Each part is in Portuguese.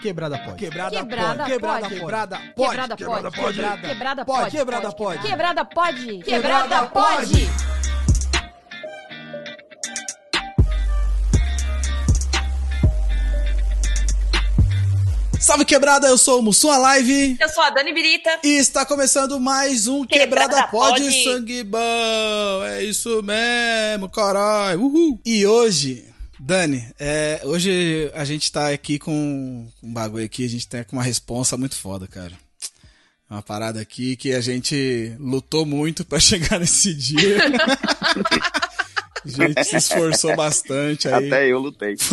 Quebrada pode. Quebrada Quebrada pode. Quebrada pode. Quebrada pode. Quebrada Quebrada pode. pode. Quebrada Pode. pode. Quebrada pode. Quebrada pode. Quebrada Quebrada pode. Salve quebrada, eu sou o Mussum Live Eu sou a Dani Birita. e está começando mais um Quebrada, Quebrada Pode Pode. Sangue Bom. É isso mesmo, caralho. Uhul. E hoje, Dani, é, hoje a gente tá aqui com um bagulho aqui, a gente tem com uma responsa muito foda, cara. Uma parada aqui que a gente lutou muito pra chegar nesse dia. a gente se esforçou bastante aí. Até eu lutei.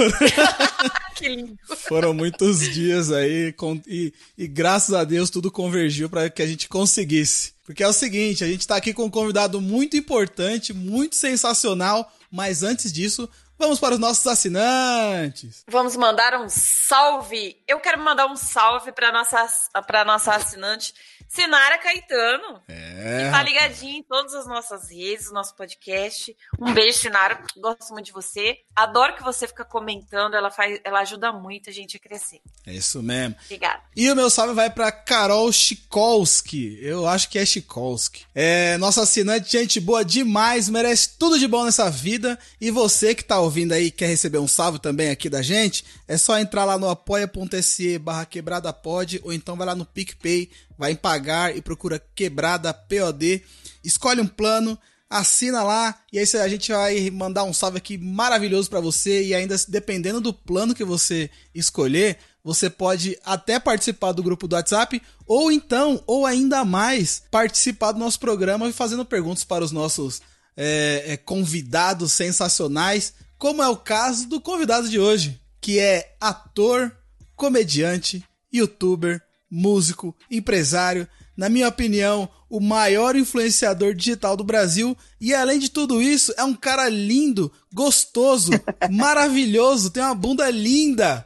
Que lindo. Foram muitos dias aí com- e, e graças a Deus tudo convergiu para que a gente conseguisse. Porque é o seguinte, a gente está aqui com um convidado muito importante, muito sensacional, mas antes disso, vamos para os nossos assinantes. Vamos mandar um salve. Eu quero mandar um salve para nossa para nossa assinante Sinara Caetano. É. Que tá ligadinho em todas as nossas redes, nosso podcast. Um beijo, Sinara. Gosto muito de você. Adoro que você fica comentando. Ela faz, ela ajuda muito a gente a crescer. É isso mesmo. Obrigada. E o meu salve vai pra Carol Chikolski. Eu acho que é Chikolski. É nossa assinante, gente boa demais, merece tudo de bom nessa vida. E você que tá ouvindo aí quer receber um salve também aqui da gente, é só entrar lá no apoia.se barra quebrada pod, ou então vai lá no PicPay, vai em pagar e procura quebrada POD, escolhe um plano. Assina lá e aí a gente vai mandar um salve aqui maravilhoso pra você e ainda dependendo do plano que você escolher, você pode até participar do grupo do WhatsApp ou então, ou ainda mais, participar do nosso programa e fazendo perguntas para os nossos é, é, convidados sensacionais, como é o caso do convidado de hoje, que é ator, comediante, youtuber, músico, empresário, na minha opinião, o maior influenciador digital do Brasil. E além de tudo isso, é um cara lindo, gostoso, maravilhoso, tem uma bunda linda.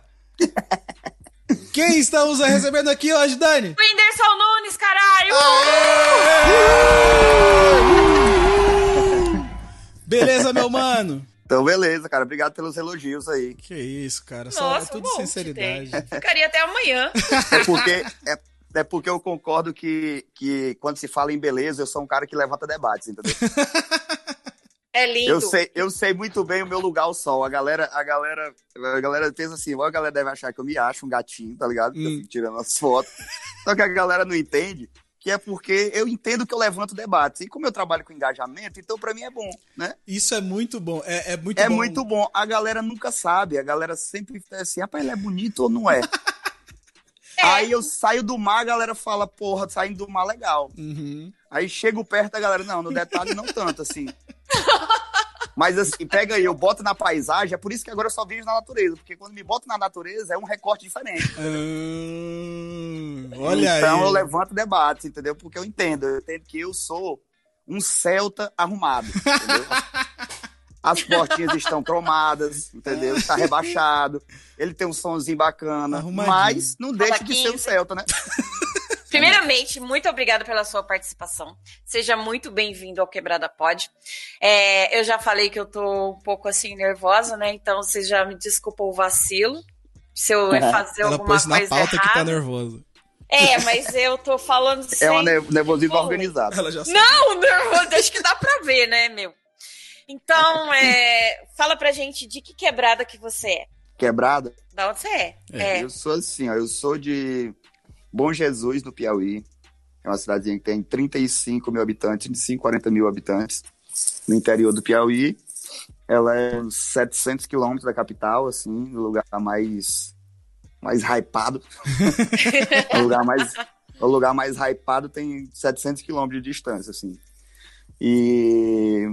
Quem estamos recebendo aqui hoje, Dani? Whindersson Nunes, caralho! Beleza, meu mano? Então, beleza, cara. Obrigado pelos elogios aí. Que isso, cara. Só Nossa, é tudo um sinceridade. tem. Ficaria até amanhã. É porque, é, é porque eu concordo que, que quando se fala em beleza, eu sou um cara que levanta debates, entendeu? É lindo. Eu sei, eu sei muito bem o meu lugar ao sol. A galera, a galera, a galera pensa assim, ó, a galera deve achar que eu me acho um gatinho, tá ligado? Eu Hum. fico tirando as fotos. Só que a galera não entende que é porque eu entendo que eu levanto debates. E como eu trabalho com engajamento, então pra mim é bom, né? Isso é muito bom. É, é muito é bom. muito bom. A galera nunca sabe. A galera sempre fica assim, rapaz, ele é bonito ou não é? É. Aí eu saio do mar, a galera fala, porra, saindo do mar legal. Uhum. Aí chego perto da galera, não, no detalhe não tanto, assim. Mas assim, pega aí, eu boto na paisagem, é por isso que agora eu só vejo na natureza, porque quando me boto na natureza é um recorte diferente. Hum, olha então aí. eu levanto debate, entendeu? Porque eu entendo, eu entendo que eu sou um celta arrumado, entendeu? As portinhas estão cromadas, entendeu? Está rebaixado. Ele tem um somzinho bacana, mas não deixa de ser um 15. celta, né? Primeiramente, muito obrigada pela sua participação. Seja muito bem-vindo ao Quebrada Pod. É, eu já falei que eu tô um pouco assim nervosa, né? Então você já me desculpa o vacilo. Se eu fazer Ela alguma pôs na coisa pauta errada. que tá nervosa. É, mas eu tô falando sem... É um ne- nervosismo Foi. organizado. Ela já sabe. Não, nervoso, acho que dá pra ver, né, meu? Então, é, fala pra gente de que quebrada que você é. Quebrada. Da onde você é? É, É. Eu sou assim, ó, eu sou de Bom Jesus, no Piauí. É uma cidadezinha que tem 35 mil habitantes, 25, 40 mil habitantes, no interior do Piauí. Ela é uns 700 quilômetros da capital, assim, no lugar mais, mais hypado. o lugar mais, o lugar mais hypado tem 700 quilômetros de distância, assim. E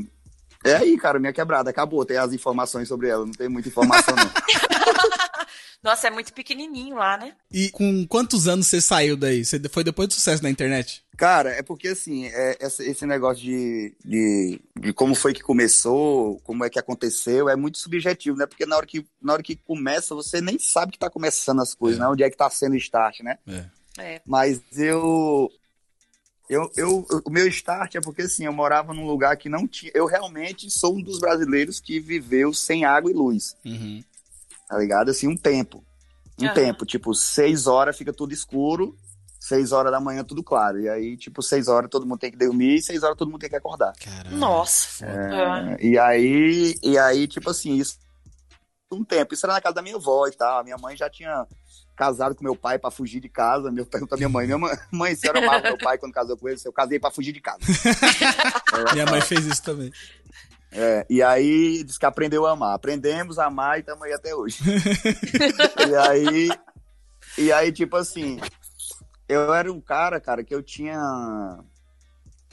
é aí, cara, minha quebrada acabou. Tem as informações sobre ela, não tem muita informação, não. Nossa, é muito pequenininho lá, né? E com quantos anos você saiu daí? Você foi depois do sucesso na internet? Cara, é porque assim, é, esse negócio de, de, de como foi que começou, como é que aconteceu, é muito subjetivo, né? Porque na hora que, na hora que começa, você nem sabe que tá começando as coisas, É. né? Onde é que tá sendo o start, né? É. É. Mas eu, eu, eu. O meu start é porque assim, eu morava num lugar que não tinha. Eu realmente sou um dos brasileiros que viveu sem água e luz, Uhum. Tá ligado? Assim, um tempo. um uhum. tempo, tipo, seis horas fica tudo escuro, seis horas da manhã tudo claro. E aí, tipo, seis horas todo mundo tem que dormir e seis horas todo mundo tem que acordar. Caramba. Nossa. É, e aí, e aí, tipo assim, isso um tempo. Isso era na casa da minha avó e tal. Minha mãe já tinha casado com meu pai para fugir de casa. Eu pergunto à minha mãe, minha mãe, mãe, a senhora amava meu pai quando casou com ele? Eu casei para fugir de casa. minha mãe fez isso também. É, e aí disse que aprendeu a amar. Aprendemos a amar e estamos aí até hoje. e aí, e aí, tipo assim, eu era um cara, cara, que eu tinha.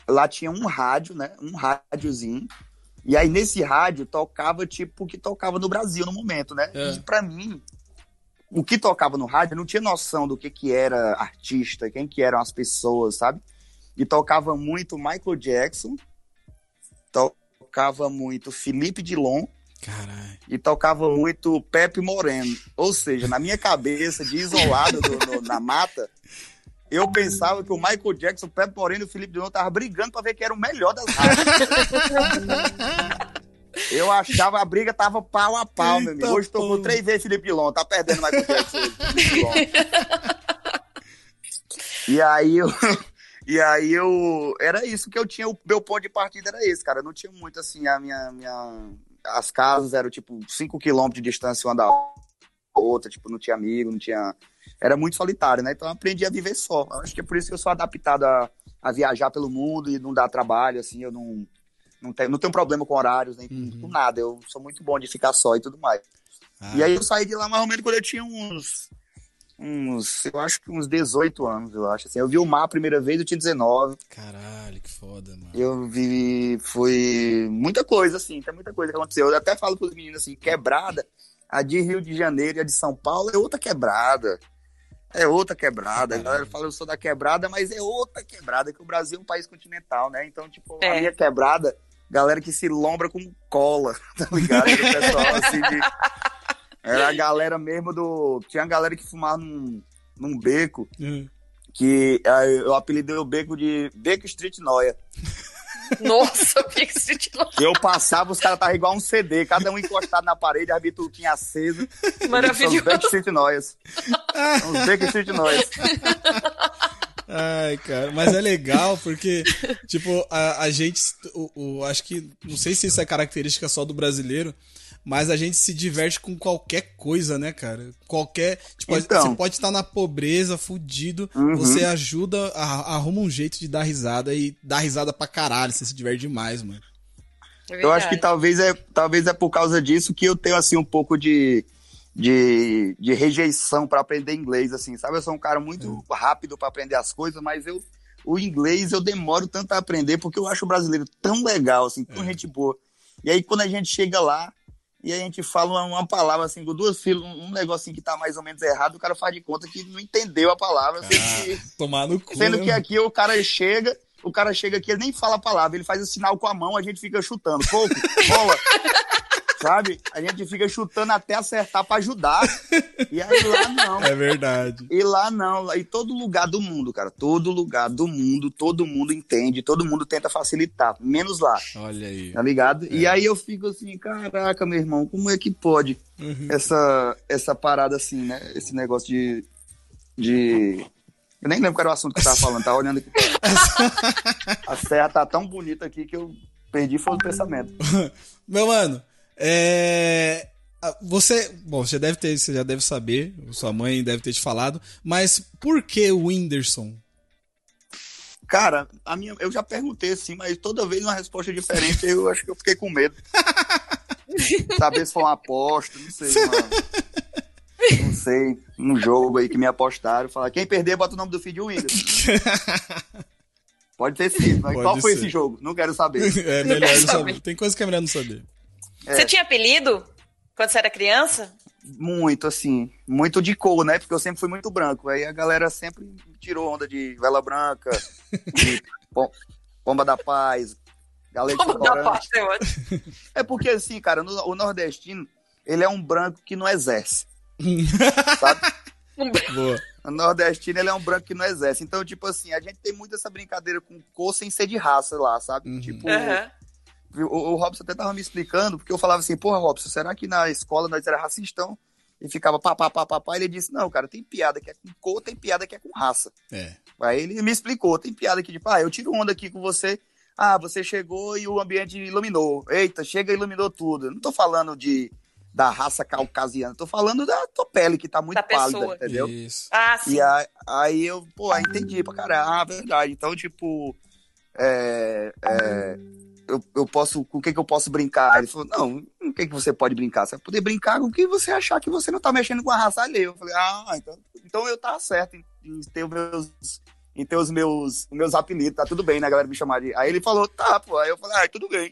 Lá tinha um rádio, né? Um rádiozinho. E aí, nesse rádio, tocava tipo o que tocava no Brasil no momento, né? É. E pra mim, o que tocava no rádio, eu não tinha noção do que, que era artista, quem que eram as pessoas, sabe? E tocava muito Michael Jackson, tocava muito Felipe Dilon. Caralho. E tocava muito Pepe Moreno. Ou seja, na minha cabeça, de isolado do, no, na mata, eu pensava que o Michael Jackson, o Pepe Moreno e o Felipe Dilon estavam brigando para ver quem era o melhor das rádios. eu achava a briga tava pau a pau, Eita meu amigo. Hoje tocou três vezes Felipe Dilon, tá perdendo o Michael Jackson e aí eu. E aí eu. Era isso que eu tinha, o meu ponto de partida era esse, cara. Eu não tinha muito assim, a minha. minha as casas eram tipo 5 km de distância uma da outra, tipo, não tinha amigo, não tinha era muito solitário, né? Então eu aprendi a viver só. Acho que é por isso que eu sou adaptado a, a viajar pelo mundo e não dar trabalho, assim, eu não, não, tenho, não tenho problema com horários, nem uhum. com nada. Eu sou muito bom de ficar só e tudo mais. Ah. E aí eu saí de lá mais ou menos quando eu tinha uns. Uns, eu acho que uns 18 anos, eu acho. Assim, eu vi o mar a primeira vez, eu tinha 19. Caralho, que foda, mano. Eu vi. Foi muita coisa, assim, tem muita coisa que aconteceu. Eu até falo pros meninos assim, quebrada. A de Rio de Janeiro e a de São Paulo é outra quebrada é outra quebrada. A galera fala, eu sou da quebrada, mas é outra quebrada, que o Brasil é um país continental, né? Então, tipo, é. a minha quebrada, galera que se lombra com cola, tá ligado? O pessoal, assim, de... Era a galera mesmo do... Tinha a galera que fumava num, num beco, uhum. que eu apelidei o beco de Beco Street Noia. Nossa, Backstreet Eu passava, os caras estavam igual um CD, cada um encostado na parede, a bituquinha acesa. Maravilhoso. Os Backstreet Noise. Os Backstreet Noise. Ai, cara, mas é legal porque, tipo, a, a gente, o, o, acho que, não sei se isso é característica só do brasileiro, mas a gente se diverte com qualquer coisa, né, cara? Qualquer. Tipo, então. você pode estar na pobreza, fudido, uhum. você ajuda, a, arruma um jeito de dar risada e dar risada pra caralho, você se diverte demais, mano. É eu acho que talvez é, talvez é por causa disso que eu tenho, assim, um pouco de, de, de rejeição para aprender inglês, assim, sabe? Eu sou um cara muito é. rápido para aprender as coisas, mas eu o inglês eu demoro tanto a aprender porque eu acho o brasileiro tão legal, assim, tão é. gente boa. E aí quando a gente chega lá, e a gente fala uma, uma palavra assim, com duas filas, um, negocinho que tá mais ou menos errado, o cara faz de conta que não entendeu a palavra. Ah, que, tomar no cu. Sendo né? que aqui o cara chega, o cara chega aqui, ele nem fala a palavra, ele faz o sinal com a mão, a gente fica chutando. Pouco, bola. Sabe? A gente fica chutando até acertar para ajudar. E aí lá não. É verdade. E lá não. E todo lugar do mundo, cara. Todo lugar do mundo, todo mundo entende, todo mundo tenta facilitar. Menos lá. Olha aí. Tá ligado? É. E aí eu fico assim, caraca, meu irmão, como é que pode uhum. essa, essa parada assim, né? Esse negócio de. de... Eu nem lembro qual era o assunto que eu tava falando, tava olhando aqui. A serra tá tão bonita aqui que eu perdi foi o pensamento. Meu mano, é. Você, bom, você deve ter, você já deve saber, sua mãe deve ter te falado, mas por que o Whindersson? Cara, a minha, eu já perguntei assim, mas toda vez uma resposta diferente, eu acho que eu fiquei com medo. Saber se foi uma aposta, não sei, mano. Não sei, um jogo aí que me apostaram, falar, quem perder, bota o nome do filho de Whindersson. Pode ter sido, mas Pode qual foi esse jogo? Não quero saber. É melhor não saber. Tem coisa que é melhor não saber. É. Você tinha apelido quando você era criança? Muito, assim. Muito de cor, né? Porque eu sempre fui muito branco. Aí a galera sempre tirou onda de vela branca, de pomba da paz, galera de pomba da paz, é, é porque, assim, cara, no, o nordestino, ele é um branco que não exerce. sabe? Boa. O nordestino, ele é um branco que não exerce. Então, tipo assim, a gente tem muito essa brincadeira com cor sem ser de raça lá, sabe? Uhum. Tipo... Uhum o, o Robson até tava me explicando, porque eu falava assim, porra, Robson, será que na escola nós era racistão? e ficava pá, pá, pá, pá, pá. Ele disse, não, cara, tem piada que é com cor, tem piada que é com raça. É. Aí ele me explicou, tem piada que tipo, ah, eu tiro onda aqui com você, ah, você chegou e o ambiente iluminou. Eita, chega e iluminou tudo. Eu não tô falando de da raça caucasiana, tô falando da tua pele que tá muito Da pálida, pessoa. entendeu? Isso. Ah, sim. E aí, aí eu, pô, aí entendi pra caralho. Ah, verdade. Então, tipo, é, é, eu, eu posso, com o que que eu posso brincar? Ele falou, não, com o que que você pode brincar? Você vai poder brincar com o que você achar que você não tá mexendo com a raça alheia. Eu falei, ah, então, então eu tava certo em, em ter os meus, em ter os meus, meus apelidos, tá tudo bem, né, a galera me chamar de... Aí ele falou, tá, pô, aí eu falei, ah, tudo bem.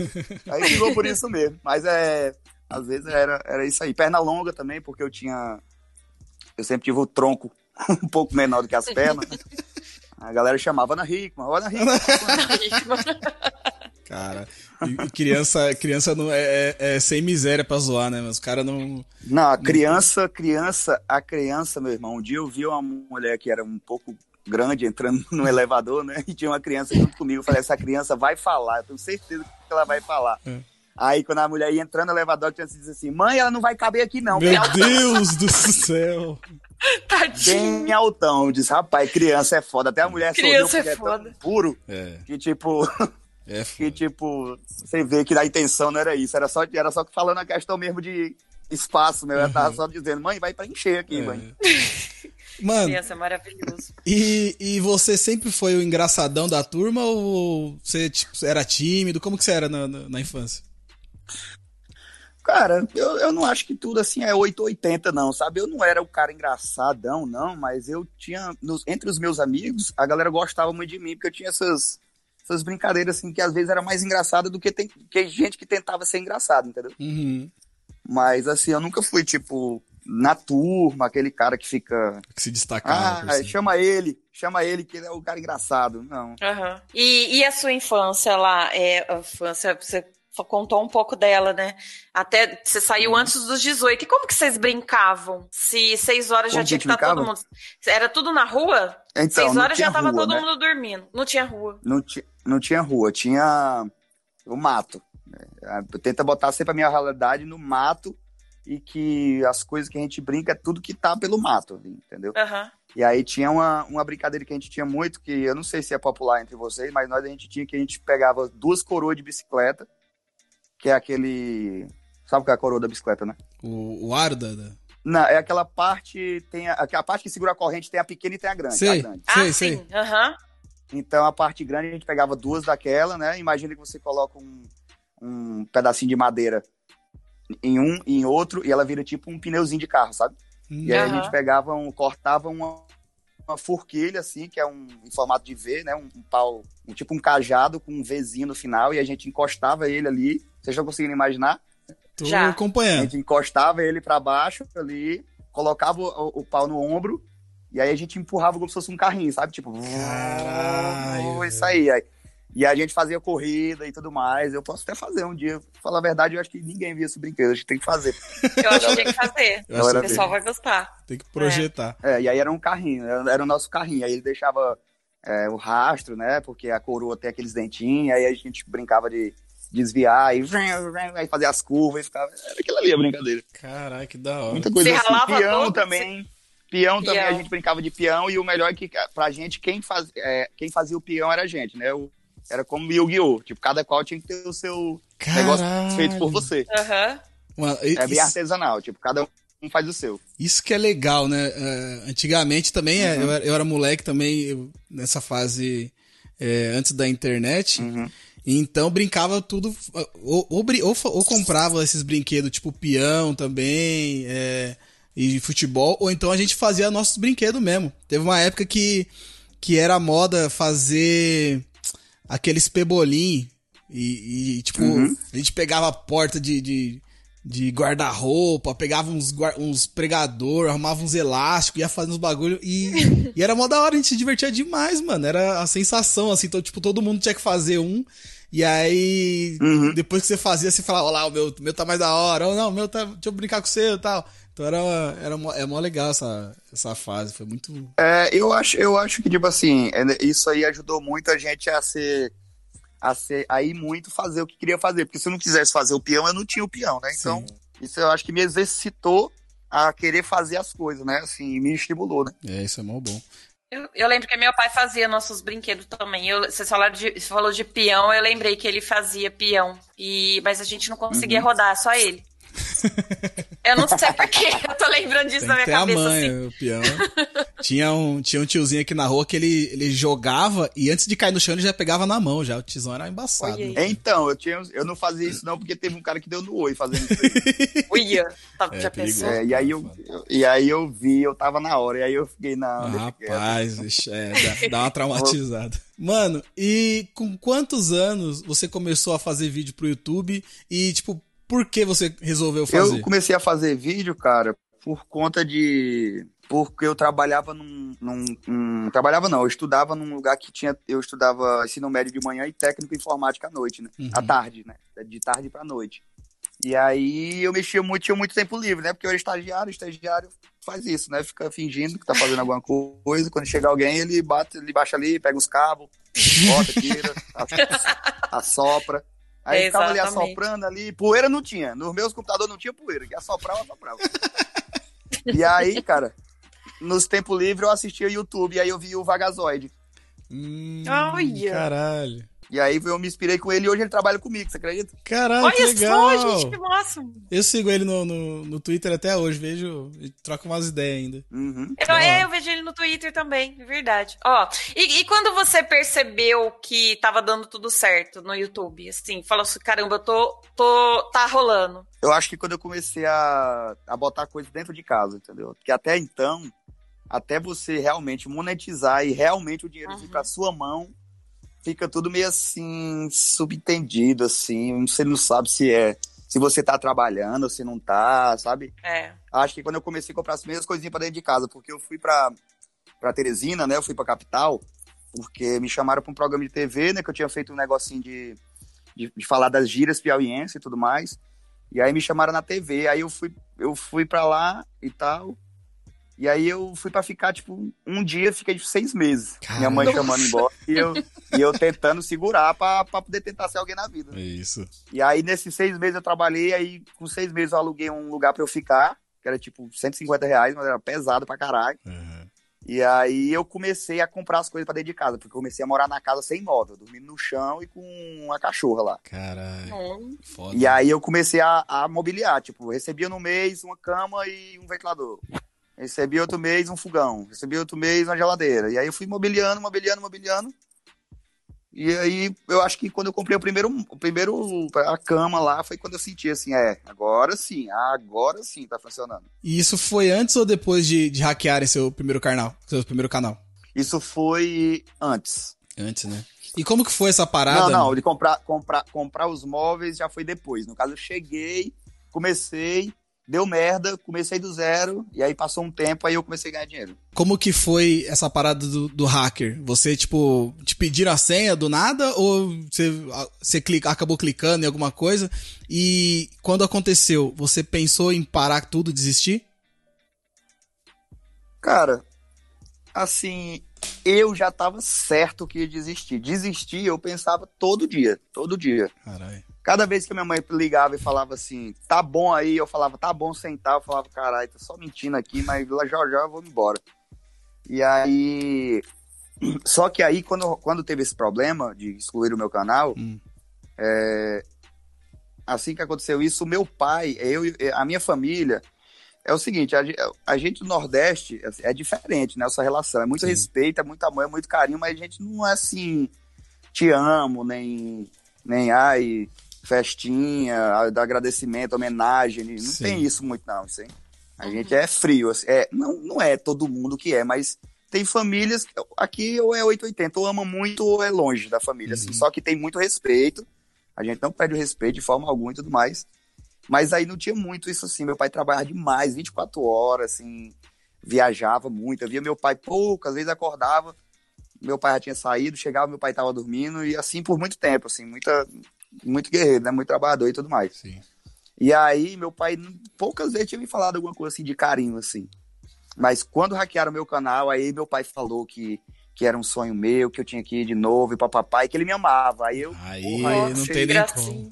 aí ficou por isso mesmo. Mas é, às vezes era, era isso aí. Perna longa também, porque eu tinha, eu sempre tive o tronco um pouco menor do que as pernas. A galera chamava Ana Hickman, Ana Hickman. Cara, e, criança, criança não é, é- é sem miséria pra zoar, né? Mas os caras não. Não, a criança, criança, a criança, meu irmão. Um dia eu vi uma mulher que era um pouco grande entrando no elevador, né? E tinha uma criança junto comigo. Eu falei, essa criança vai falar, eu tenho certeza que ela vai falar. É. Aí quando a mulher ia entrando no elevador, a criança disse assim, mãe, ela não vai caber aqui não. Meu Deus do céu! Tadinho. bem altão. Disse, rapaz, criança é foda. Até a mulher Criança sorriu, porque é tão foda. puro É, que tipo, é que tipo, você vê que a intenção não era isso. Era só, era só falando a questão mesmo de espaço, meu. Ela tava só dizendo, mãe, vai preencher aqui, É. mãe. Mano, Criança é maravilhoso. e, e você sempre foi o engraçadão da turma ou você tipo, era tímido? Como que você era na, na, na infância? Cara, eu, eu não acho que tudo assim é 880, não, sabe? Eu não era o cara engraçadão, não, mas eu tinha. nos- entre os meus amigos, a galera gostava muito de mim, porque eu tinha essas, essas brincadeiras, assim, que às vezes era mais engraçada do que, tem, que gente que tentava ser engraçado, entendeu? Uhum. Mas assim, eu nunca fui, tipo, na turma, aquele cara que fica. Que se destacava. Ah, si. chama ele, chama ele, que ele é o cara engraçado. Não. Aham. E, e a sua infância lá? É, a infância, você contou um pouco dela, né? Até você saiu Uhum. antes dos 18. E como que vocês brincavam? Se seis horas já Como tinha que estar gente todo mundo. Era tudo na rua? Então, seis horas já tinha tava rua, todo né? mundo dormindo. Não tinha rua. não, ti- não tinha rua, tinha o mato. É, Tenta botar sempre a minha realidade no mato e que as coisas que a gente brinca é tudo que tá pelo mato, entendeu? Aham. E aí tinha uma, uma brincadeira que a gente tinha muito, que eu não sei se é popular entre vocês, mas nós a gente tinha que a gente pegava duas coroas de bicicleta, que é aquele. Sabe o que é a coroa da bicicleta, né? O, o aro da. Não, é aquela parte. Tem a, aquela parte que segura a corrente, tem a pequena e tem a grande. Sei. A grande. Ah, Sei, sim. sei. Aham. Então a parte grande a gente pegava duas daquela, né? Imagina que você coloca um, um pedacinho de madeira em um e em outro e ela vira tipo um pneuzinho de carro, sabe? E aí a gente pegava um, cortava uma, uma forquilha assim, que é um em formato de V, né? Um, um pau, um, tipo um cajado com um Vzinho no final e a gente encostava ele ali. Vocês estão conseguindo imaginar? Tô Já. A acompanhando. gente encostava ele pra baixo ali, colocava o, o pau no ombro e aí a gente empurrava como se fosse um carrinho, sabe? Tipo, Caralho, isso aí, aí. E a gente fazia corrida e tudo mais. Eu posso até fazer um dia. Pra falar a verdade, eu acho que ninguém via esse brinquedo. Acho que tem que fazer. Eu acho que tinha que fazer. Eu acho O que pessoal vai gostar. tem que projetar. É, e aí era um carrinho, era, o nosso carrinho. Aí ele deixava é, o rastro, né? Porque a coroa tem aqueles dentinhos. Aí a gente brincava de desviar e aí fazer as curvas e ficava. Era aquilo ali a brincadeira. Caralho, que da hora. Muita coisa Você assim. ralava Peão todo, também. Peão, também Peão. a gente brincava de peão e o melhor é que pra gente quem, faz, é, quem fazia o peão era a gente, né? O, era como Yu-Gi-Oh! Tipo, cada qual tinha que ter o seu negócio Caralho. feito por você. Mano, É bem isso, artesanal, tipo, cada um faz o seu. isso que é legal, né? É, antigamente também, é, eu, era, eu era moleque também, eu- nessa fase é, antes da internet. Uhum. Então brincava tudo. Ou, ou, ou ou comprava esses brinquedos, tipo peão também, é, e futebol, ou então a gente fazia nossos brinquedos mesmo. Teve uma época que, que era moda fazer aqueles pebolim. E, e, tipo, Uhum. a gente pegava a porta de, de, de guarda-roupa, pegava uns, uns pregador, arrumava uns elásticos, ia fazendo uns bagulho. E, e era mó da hora, a gente se divertia demais, mano. Era a sensação, assim. Então, tipo, todo mundo tinha que fazer um. E aí, Uhum. depois que você fazia, você falava, olha lá, o meu, o meu tá mais da hora. Ou não, o meu tá. Deixa eu brincar com você e tal. Então era, era mó, é mó legal essa, essa fase. Foi muito. É, eu acho, eu acho que, tipo assim, é, isso aí ajudou muito a gente a ser. A, ser, a ir muito fazer o que queria fazer. Porque se eu não quisesse fazer o peão, eu não tinha o peão, né? Então, isso eu acho que me exercitou a querer fazer as coisas, né? Assim, me estimulou, né? É, isso é mó bom. Eu, eu, lembro que meu pai fazia nossos brinquedos também. Eu, você, de, você falou de peão, eu lembrei que ele fazia peão. E, mas a gente não conseguia uhum. rodar, só ele. Eu não sei porquê, eu tô lembrando disso Tem na minha cabeça. A mãe, assim. o peão. tinha, um, tinha um tiozinho aqui na rua que ele, ele jogava e antes de cair no chão ele já pegava na mão, já. O tizão era embaçado. Né? Então, eu, tinha, eu não fazia isso não porque teve um cara que deu no oi fazendo isso. Uia, tá, é, já pensou? É, e, aí eu, eu, e aí eu vi, eu tava na hora, e aí eu fiquei na. Ah, rapaz, ixi, é, dá, dá uma traumatizada. Mano, e com quantos anos você começou a fazer vídeo pro YouTube e, tipo, por que você resolveu fazer? Eu comecei a fazer vídeo, cara, por conta de. Porque eu trabalhava num, num, num, Trabalhava não, eu estudava num lugar que tinha. Eu estudava ensino médio de manhã e técnico informática à noite, né? Uhum. À tarde, né? De tarde pra noite. E aí eu mexia muito, tinha muito tempo livre, né? Porque eu era estagiário, estagiário faz isso, né? Fica fingindo que tá fazendo alguma coisa. Quando chega alguém, ele bate, ele baixa ali, pega os cabos, bota, tira, assopra. Aí ficava ali assoprando ali, poeira não tinha. Nos meus computadores não tinha poeira, que assoprava, assoprava. e aí, cara, nos tempos livres eu assistia YouTube, e aí eu vi o Vagazoide. Hum, Caralho. E aí eu me inspirei com ele e hoje ele trabalha comigo, você acredita? Caralho, Olha que legal. só, gente, que massa. Eu sigo ele no, no, no Twitter até hoje, vejo e troco umas ideias ainda. Uhum. Eu, é, eu vejo ele no Twitter também, é verdade. Ó, e, e, quando você percebeu que tava dando tudo certo no YouTube, assim, falou assim, caramba, eu tô, tô, tá rolando. Eu acho que quando eu comecei a, a botar coisa dentro de casa, entendeu? Porque até então, até você realmente monetizar e realmente o dinheiro uhum. vir pra sua mão, fica tudo meio assim, subentendido, assim. Você não sabe se é. Se você tá trabalhando, se não tá, sabe? É. Acho que quando eu comecei a comprar as mesmas coisinhas pra dentro de casa, porque eu fui pra, pra Teresina, né? Eu fui pra capital, porque me chamaram pra um programa de TV, né? Que eu tinha feito um negocinho de, de, de falar das gírias piauienses e tudo mais. E aí me chamaram na TV, aí eu fui, eu fui pra lá e tal. E aí eu fui para ficar, tipo, um dia fiquei seis meses. Caramba. Minha mãe chamando embora e eu, e eu tentando segurar pra, pra poder tentar ser alguém na vida. É isso. E aí, nesses seis meses eu trabalhei, aí com seis meses eu aluguei um lugar para eu ficar, que era tipo 150 reais, mas era pesado pra caralho. Uhum. E aí eu comecei a comprar as coisas pra dentro de casa, porque eu comecei a morar na casa sem móvel, dormindo no chão e com uma cachorra lá. Caralho. Hum. Foda. E aí eu comecei a, a mobiliar, tipo, recebia no mês uma cama e um ventilador. Recebi outro mês um fogão. Recebi outro mês uma geladeira. E aí eu fui mobiliando, mobiliando, mobiliando. E aí eu acho que quando eu comprei o primeiro, o primeiro a cama lá foi quando eu senti assim, é, agora sim, agora sim tá funcionando. E isso foi antes ou depois de, de hackearem seu primeiro canal, seu primeiro canal? Isso foi antes. Antes, né? E como que foi essa parada? Não, não, de comprar, comprar, comprar os móveis já foi depois. No caso, eu cheguei, comecei, deu merda, comecei do zero, e aí passou um tempo, aí eu comecei a ganhar dinheiro. Como que foi essa parada do, do hacker? Você, tipo, te pediram a senha do nada, ou você, você clica, acabou clicando em alguma coisa, e quando aconteceu, você pensou em parar tudo, desistir? Cara, assim, eu já tava certo que ia desistir. Desistir, eu pensava todo dia, todo dia. Caralho. Cada vez que minha mãe ligava e falava assim, tá bom aí, eu falava, tá bom sentar, eu falava, caralho, tá só mentindo aqui, mas já já eu vou embora. E aí. Só que aí, quando, quando teve esse problema de excluir o meu canal, hum. é, assim que aconteceu isso, o meu pai, eu, a minha família, é o seguinte, a, a gente do Nordeste é, é diferente, né? Essa relação. É muito Sim. respeito, é muito amor, é muito carinho, mas a gente não é assim, te amo, nem, nem ai, festinha, do agradecimento, homenagem. Não Sim. tem isso muito, não. Assim. A gente é frio. Assim, é, não, não é todo mundo que é, mas tem famílias. Aqui ou é 880, ou ama muito ou é longe da família. Assim, uhum. Assim, só que tem muito respeito. A gente não perde o respeito de forma alguma e tudo mais. Mas aí não tinha muito isso assim. Meu pai trabalhava demais, 24 horas, assim, viajava muito. Eu via meu pai poucas vezes acordava. Meu pai já tinha saído, chegava, meu pai estava dormindo, e assim por muito tempo, assim, muita, muito guerreiro, né? Muito trabalhador e tudo mais. Sim. E aí, meu pai, poucas vezes tinha me falado alguma coisa assim de carinho, assim. Mas quando hackearam meu canal, aí meu pai falou que, que era um sonho meu, que eu tinha que ir de novo e papai, que ele me amava. Aí eu. Aí porra, não tem nem como.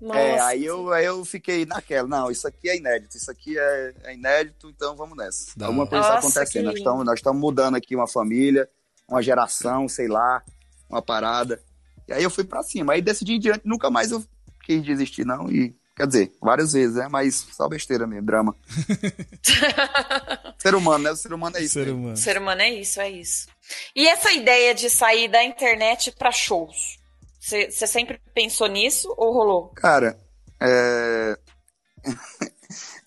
Nossa. É, aí eu, aí eu fiquei naquela, não, isso aqui é inédito, isso aqui é, é inédito, então vamos nessa. Dá. Alguma coisa está acontecendo, nós estamos, nós estamos mudando aqui uma família, uma geração, sei lá, uma parada. E aí eu fui para cima, aí decidi em diante, nunca mais eu quis desistir não, e quer dizer, várias vezes, né, mas só besteira mesmo, drama. ser humano, né, o ser humano é isso. Ser humano. ser humano é isso, é isso. E essa ideia de sair da internet para shows? Você sempre pensou nisso ou rolou? Cara, é.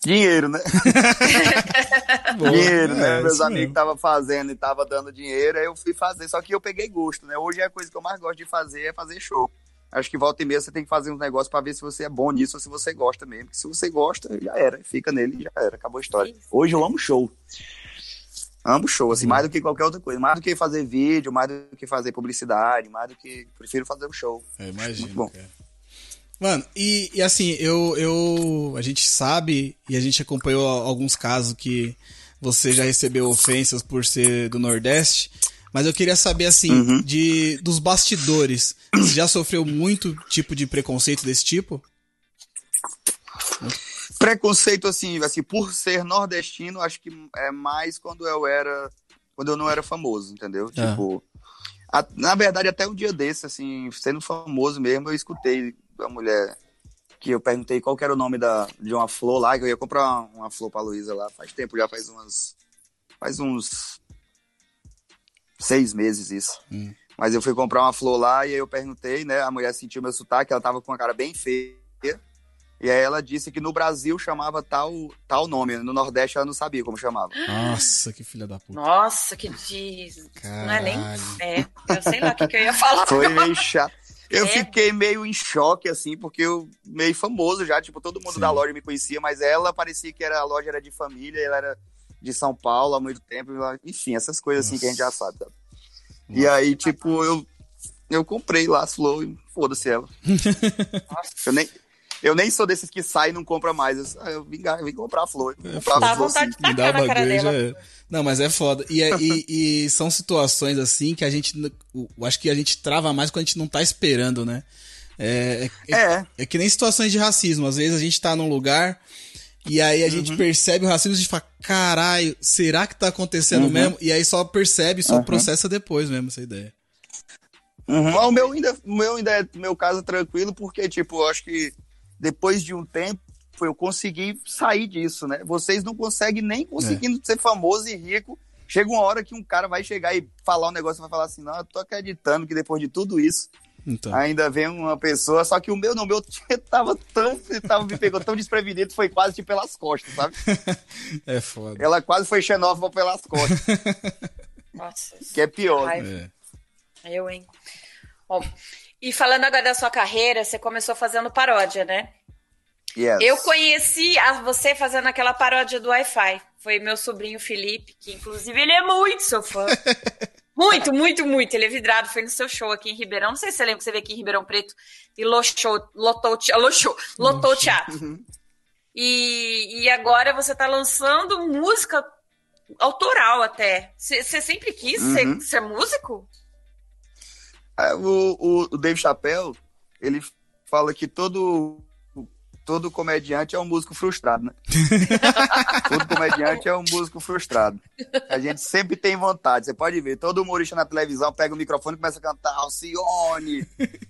dinheiro, né? dinheiro, né? É, Meus amigos estavam fazendo e estavam dando dinheiro, aí eu fui fazer. Só que eu peguei gosto, né? Hoje é a coisa que eu mais gosto de fazer é fazer show. Acho que volta e meia você tem que fazer uns negócios para ver se você é bom nisso ou se você gosta mesmo. Porque se você gosta, já era. Fica nele, já era. Acabou a história. Hoje eu amo show. Amo show, assim, mais do que qualquer outra coisa. Mais do que fazer vídeo, mais do que fazer publicidade, mais do que. Prefiro fazer um show. É, imagino. Muito bom. Cara. Mano, e, e, assim, eu, eu. A gente sabe e a gente acompanhou alguns casos que você já recebeu ofensas por ser do Nordeste. Mas eu queria saber, assim, uhum. de dos bastidores. Você já sofreu muito tipo de preconceito desse tipo? Preconceito, assim, assim, por ser nordestino, acho que é mais quando eu era. Quando eu não era famoso, entendeu? É. Tipo. A, na verdade, até um dia desse, assim, sendo famoso mesmo, eu escutei a mulher que eu perguntei qual era o nome da, de uma flor lá, que eu ia comprar uma, uma flor pra Luísa lá. Faz tempo, já faz umas. Faz uns. Seis meses isso. Hum. Mas eu fui comprar uma flor lá e aí eu perguntei, né? A mulher sentiu meu sotaque, ela tava com uma cara bem feia. E aí ela disse que no Brasil chamava tal, tal nome, no Nordeste ela não sabia como chamava. Nossa, que filha da puta. Nossa, que diz. Não é nem. É, eu sei lá o que, que eu ia falar. Foi meio chato. Eu é. fiquei meio em choque, assim, porque eu meio famoso já, tipo, todo mundo Sim. da loja me conhecia, mas ela parecia que era, a loja era de família, ela era de São Paulo há muito tempo, enfim, essas coisas Nossa. assim que a gente já sabe, sabe? E aí, tipo, eu, eu comprei lá as flores e foda-se ela. eu nem, eu nem sou desses que sai e não compra mais. Eu, eu, vim, eu vim comprar flor. É, comprar Dá vontade de tacar na cara dela. É. Não, mas é foda. E, é, e, e, são situações assim que a gente. Eu acho que a gente trava mais quando a gente não tá esperando, né? É, é, é. é que nem situações de racismo. Às vezes a gente tá num lugar. E aí a gente uhum. percebe o racismo e a gente fala, caralho, será que tá acontecendo uhum. mesmo? E aí só percebe, só uhum. processa depois mesmo essa ideia. Uhum. O meu ainda, o meu ainda é, meu caso é tranquilo, porque, tipo, eu acho que depois de um tempo, eu consegui sair disso, né? Vocês não conseguem nem conseguindo é. ser famoso e rico. Chega uma hora que um cara vai chegar e falar um negócio e vai falar assim: não, eu tô acreditando que depois de tudo isso, então. ainda vem uma pessoa. Só que o meu não, o meu tava tão, tava, me pegou tão desprevenido, foi quase tipo pelas costas, sabe? É foda. Ela quase foi xenófoba pelas costas. Nossa. Que é pior. Né? É. Eu, hein? Bom, e falando agora da sua carreira, você começou fazendo paródia, né? Yes. Eu conheci a você fazendo aquela paródia do Wi-Fi. Foi meu sobrinho Felipe, que inclusive ele é muito seu fã. muito, muito, muito. Ele é vidrado. Foi no seu show aqui em Ribeirão. Não sei se você lembra que você veio aqui em Ribeirão Preto e lotou, lotou, lotou, lotou o teatro. Uhum. E, e agora você tá lançando música autoral até. Você sempre quis uhum. ser, ser músico? É, o, o, o Dave Chappelle, ele fala que todo todo comediante é um músico frustrado, né? todo comediante é um músico frustrado. A gente sempre tem vontade. Você pode ver, todo humorista na televisão pega o microfone e começa a cantar Alcione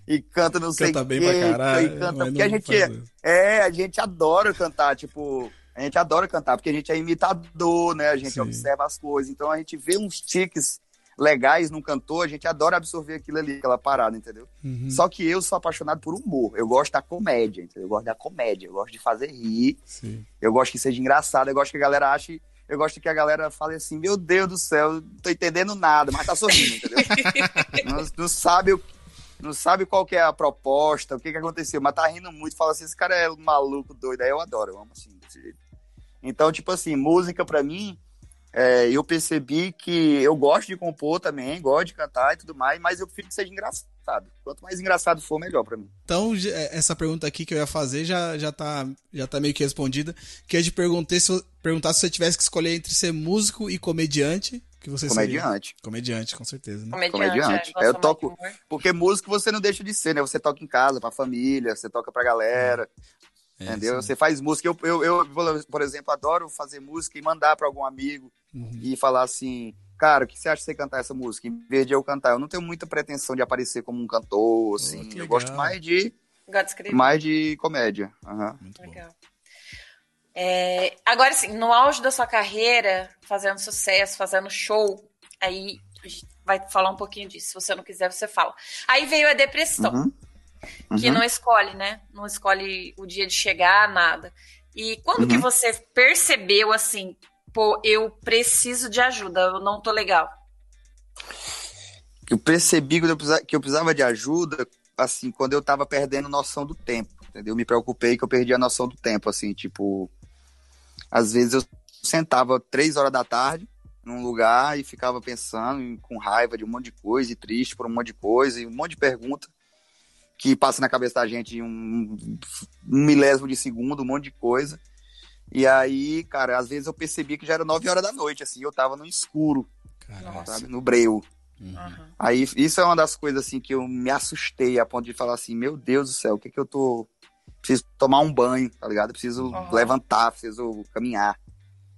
e canta não sei Canta bem quê, pra caralho. Canta, porque a gente é, é, a gente adora cantar, tipo, a gente adora cantar, porque a gente é imitador, né? A gente Sim. observa as coisas. Então a gente vê uns tiques legais num cantor, a gente adora absorver aquilo ali, aquela parada, entendeu? Uhum. Só que eu sou apaixonado por humor. Eu gosto da comédia, entendeu? Eu gosto da comédia, eu gosto de fazer rir. Sim. Eu gosto que seja engraçado, eu gosto que a galera ache. Eu gosto que a galera fale assim, meu Deus do céu, não tô entendendo nada, mas tá sorrindo, entendeu? não, não, sabe o não sabe qual que é a proposta, o que que aconteceu, mas tá rindo muito, fala assim, esse cara é maluco, doido, aí eu adoro, eu amo assim, desse jeito. Então, tipo assim, música para mim é, eu percebi que eu gosto de compor também, gosto de cantar e tudo mais, mas eu prefiro que seja engraçado. Quanto mais engraçado for, melhor para mim. Então, é, essa pergunta aqui que eu ia fazer já, já, tá, já tá meio que respondida. Que eu te perguntei se, perguntar se você tivesse que escolher entre ser músico e comediante, que você Comediante. Seria? Comediante, com certeza, né? Comediante. Comediante. É, eu toco. Porque músico você não deixa de ser, né? Você toca em casa, pra família, você toca pra galera. É, entendeu? Você faz música. Eu, eu, eu, por exemplo, adoro fazer música e mandar pra algum amigo uhum. e falar assim. Cara, o que você acha de você cantar essa música? Em vez de eu cantar, eu não tenho muita pretensão de aparecer como um cantor, assim. Oh, eu gosto mais de. Mais de comédia. Uhum. Muito legal. Bom. É, agora, sim, no auge da sua carreira, fazendo sucesso, fazendo show, aí a gente vai falar um pouquinho disso. Se você não quiser, você fala. Aí veio a depressão, uhum. Uhum. que não escolhe, né? Não escolhe o dia de chegar, nada. E quando uhum. que você percebeu assim, pô, eu preciso de ajuda, eu não tô legal? Eu percebi que eu precisava, que eu precisava de ajuda, assim, quando eu tava perdendo noção do tempo, entendeu? Eu me preocupei que eu perdi a noção do tempo, assim, tipo, às vezes eu sentava três horas da tarde num lugar e ficava pensando com raiva de um monte de coisa e triste por um monte de coisa e um monte de pergunta que passa na cabeça da gente um, um milésimo de segundo, um monte de coisa. E aí, cara, às vezes eu percebia que já era nove horas da noite, assim, eu tava no escuro, sabe, no breu. Uhum. Aí, isso é uma das coisas, assim, que eu me assustei a ponto de falar assim, meu Deus do céu, o que que eu tô preciso tomar um banho, tá ligado? preciso uhum. levantar, preciso caminhar.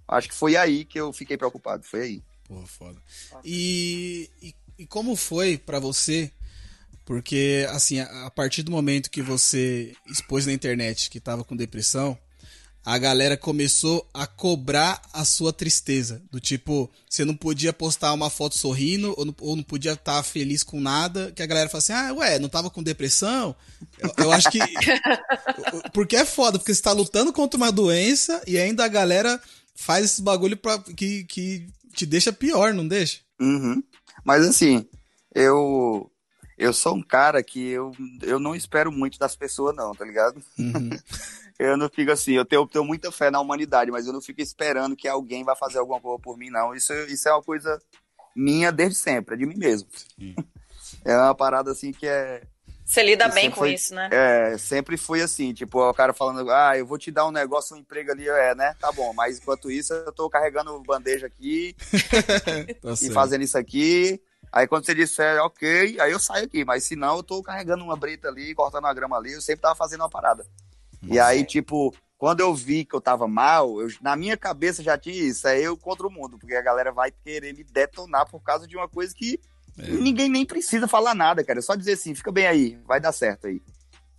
Acho que foi aí que eu fiquei preocupado, foi aí. Porra, foda. E, e, e como foi para você? Porque, assim, a, a, partir do momento que você expôs na internet que tava com depressão, a galera começou a cobrar a sua tristeza. Do tipo, você não podia postar uma foto sorrindo ou não, ou não podia estar tá feliz com nada. Que a galera fala assim: ah, ué, não tava com depressão? Eu, eu acho que. porque é foda, porque você tá lutando contra uma doença e ainda a galera faz esses bagulho pra, que, que te deixa pior, não deixa? Uhum. Mas assim, eu. Eu sou um cara que eu, eu não espero muito das pessoas, não, tá ligado? Uhum. eu não fico assim, eu tenho, eu tenho muita fé na humanidade, mas eu não fico esperando que alguém vai fazer alguma coisa por mim, não. Isso, isso é uma coisa minha desde sempre, é de mim mesmo. Sim. É uma parada assim que é. Você lida bem com foi, isso, né? É, sempre foi assim, tipo, o cara falando, ah, eu vou te dar um negócio, um emprego ali, é, né? Tá bom, mas enquanto isso eu tô carregando bandeja aqui tá e fazendo isso aqui. Aí quando você disser, ok, aí eu saio aqui, mas se não, eu tô carregando uma brita ali, cortando uma grama ali, eu sempre tava fazendo uma parada. E aí, tipo, quando eu vi que eu tava mal, eu, na minha cabeça já tinha isso, é eu contra o mundo, porque a galera vai querer me detonar por causa de uma coisa que é. ninguém nem precisa falar nada, cara. É só dizer assim, fica bem aí, vai dar certo aí.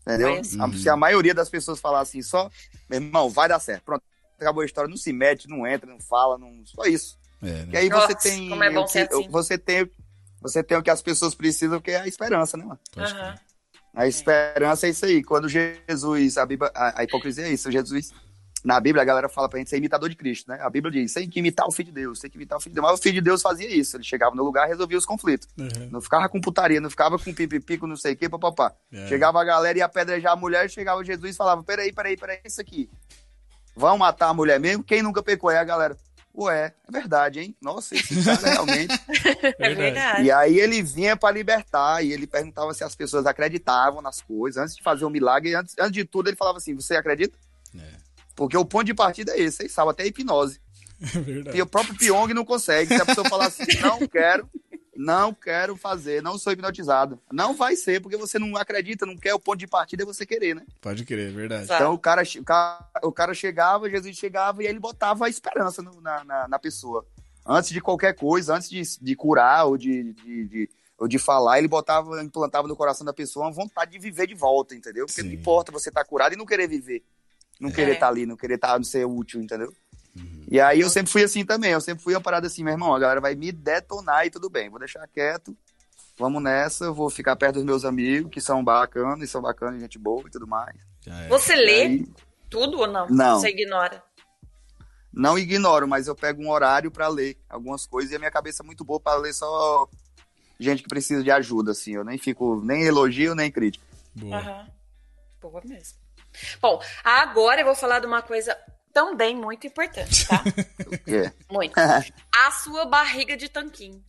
Entendeu? Uhum. Se a maioria das pessoas falar assim, só, meu irmão, vai dar certo. Pronto, acabou a história, não se mete, não entra, não fala, não, só isso. É, né? Que aí Nossa, você tem, é bom que, assim. você tem, você tem o que as pessoas precisam, que é a esperança, né, mano? Uhum. A esperança é isso aí. Quando Jesus, a, Bíblia, a, a hipocrisia é isso. Jesus, na Bíblia, a galera fala pra gente ser imitador de Cristo, né? A Bíblia diz: tem que imitar o Filho de Deus, tem que imitar o Filho de Deus. Mas o Filho de Deus fazia isso. Ele chegava no lugar e resolvia os conflitos. Uhum. Não ficava com putaria, não ficava com pipipico, não sei o que, papapá. É. Chegava a galera e ia apedrejar a mulher, chegava Jesus e falava: peraí, peraí, peraí, isso aqui. Vão matar a mulher mesmo? Quem nunca pecou? É a galera. Ué, é verdade, hein? Nossa, esse cara realmente. é verdade. E aí ele vinha para libertar e ele perguntava se as pessoas acreditavam nas coisas antes de fazer o um milagre. Antes, antes de tudo, ele falava assim: Você acredita? É. Porque o ponto de partida é esse, vocês sabem, até hipnose. É verdade. E o próprio Pyong não consegue. Se a pessoa falar assim, não quero, não quero fazer, não sou hipnotizado. Não vai ser, porque você não acredita, não quer, o ponto de partida é você querer, né? Pode querer, é verdade. Então o cara, o cara, o cara chegava, Jesus chegava e ele botava a esperança no, na, na, na, pessoa. Antes de qualquer coisa, antes de, de curar ou de, de, de, ou de falar, ele botava, implantava no coração da pessoa uma vontade de viver de volta, entendeu? Porque Sim. não importa você estar tá curado e não querer viver. Não é. querer estar tá ali, não querer estar, tá, não ser útil, entendeu? Uhum. E aí eu sempre fui assim também, eu sempre fui uma parada assim, meu irmão, a galera vai me detonar e tudo bem, vou deixar quieto, vamos nessa, vou ficar perto dos meus amigos, que são bacanas, e são bacanas, gente boa e tudo mais. É. Você lê aí... tudo ou não? Não. Você ignora? Não ignoro, mas eu pego um horário para ler algumas coisas e a minha cabeça é muito boa para ler só gente que precisa de ajuda, assim, eu nem fico, nem elogio, nem crítica. Boa. Uhum. Boa mesmo. Bom, agora eu vou falar de uma coisa também muito importante, tá? É. Muito. A sua barriga de tanquinho.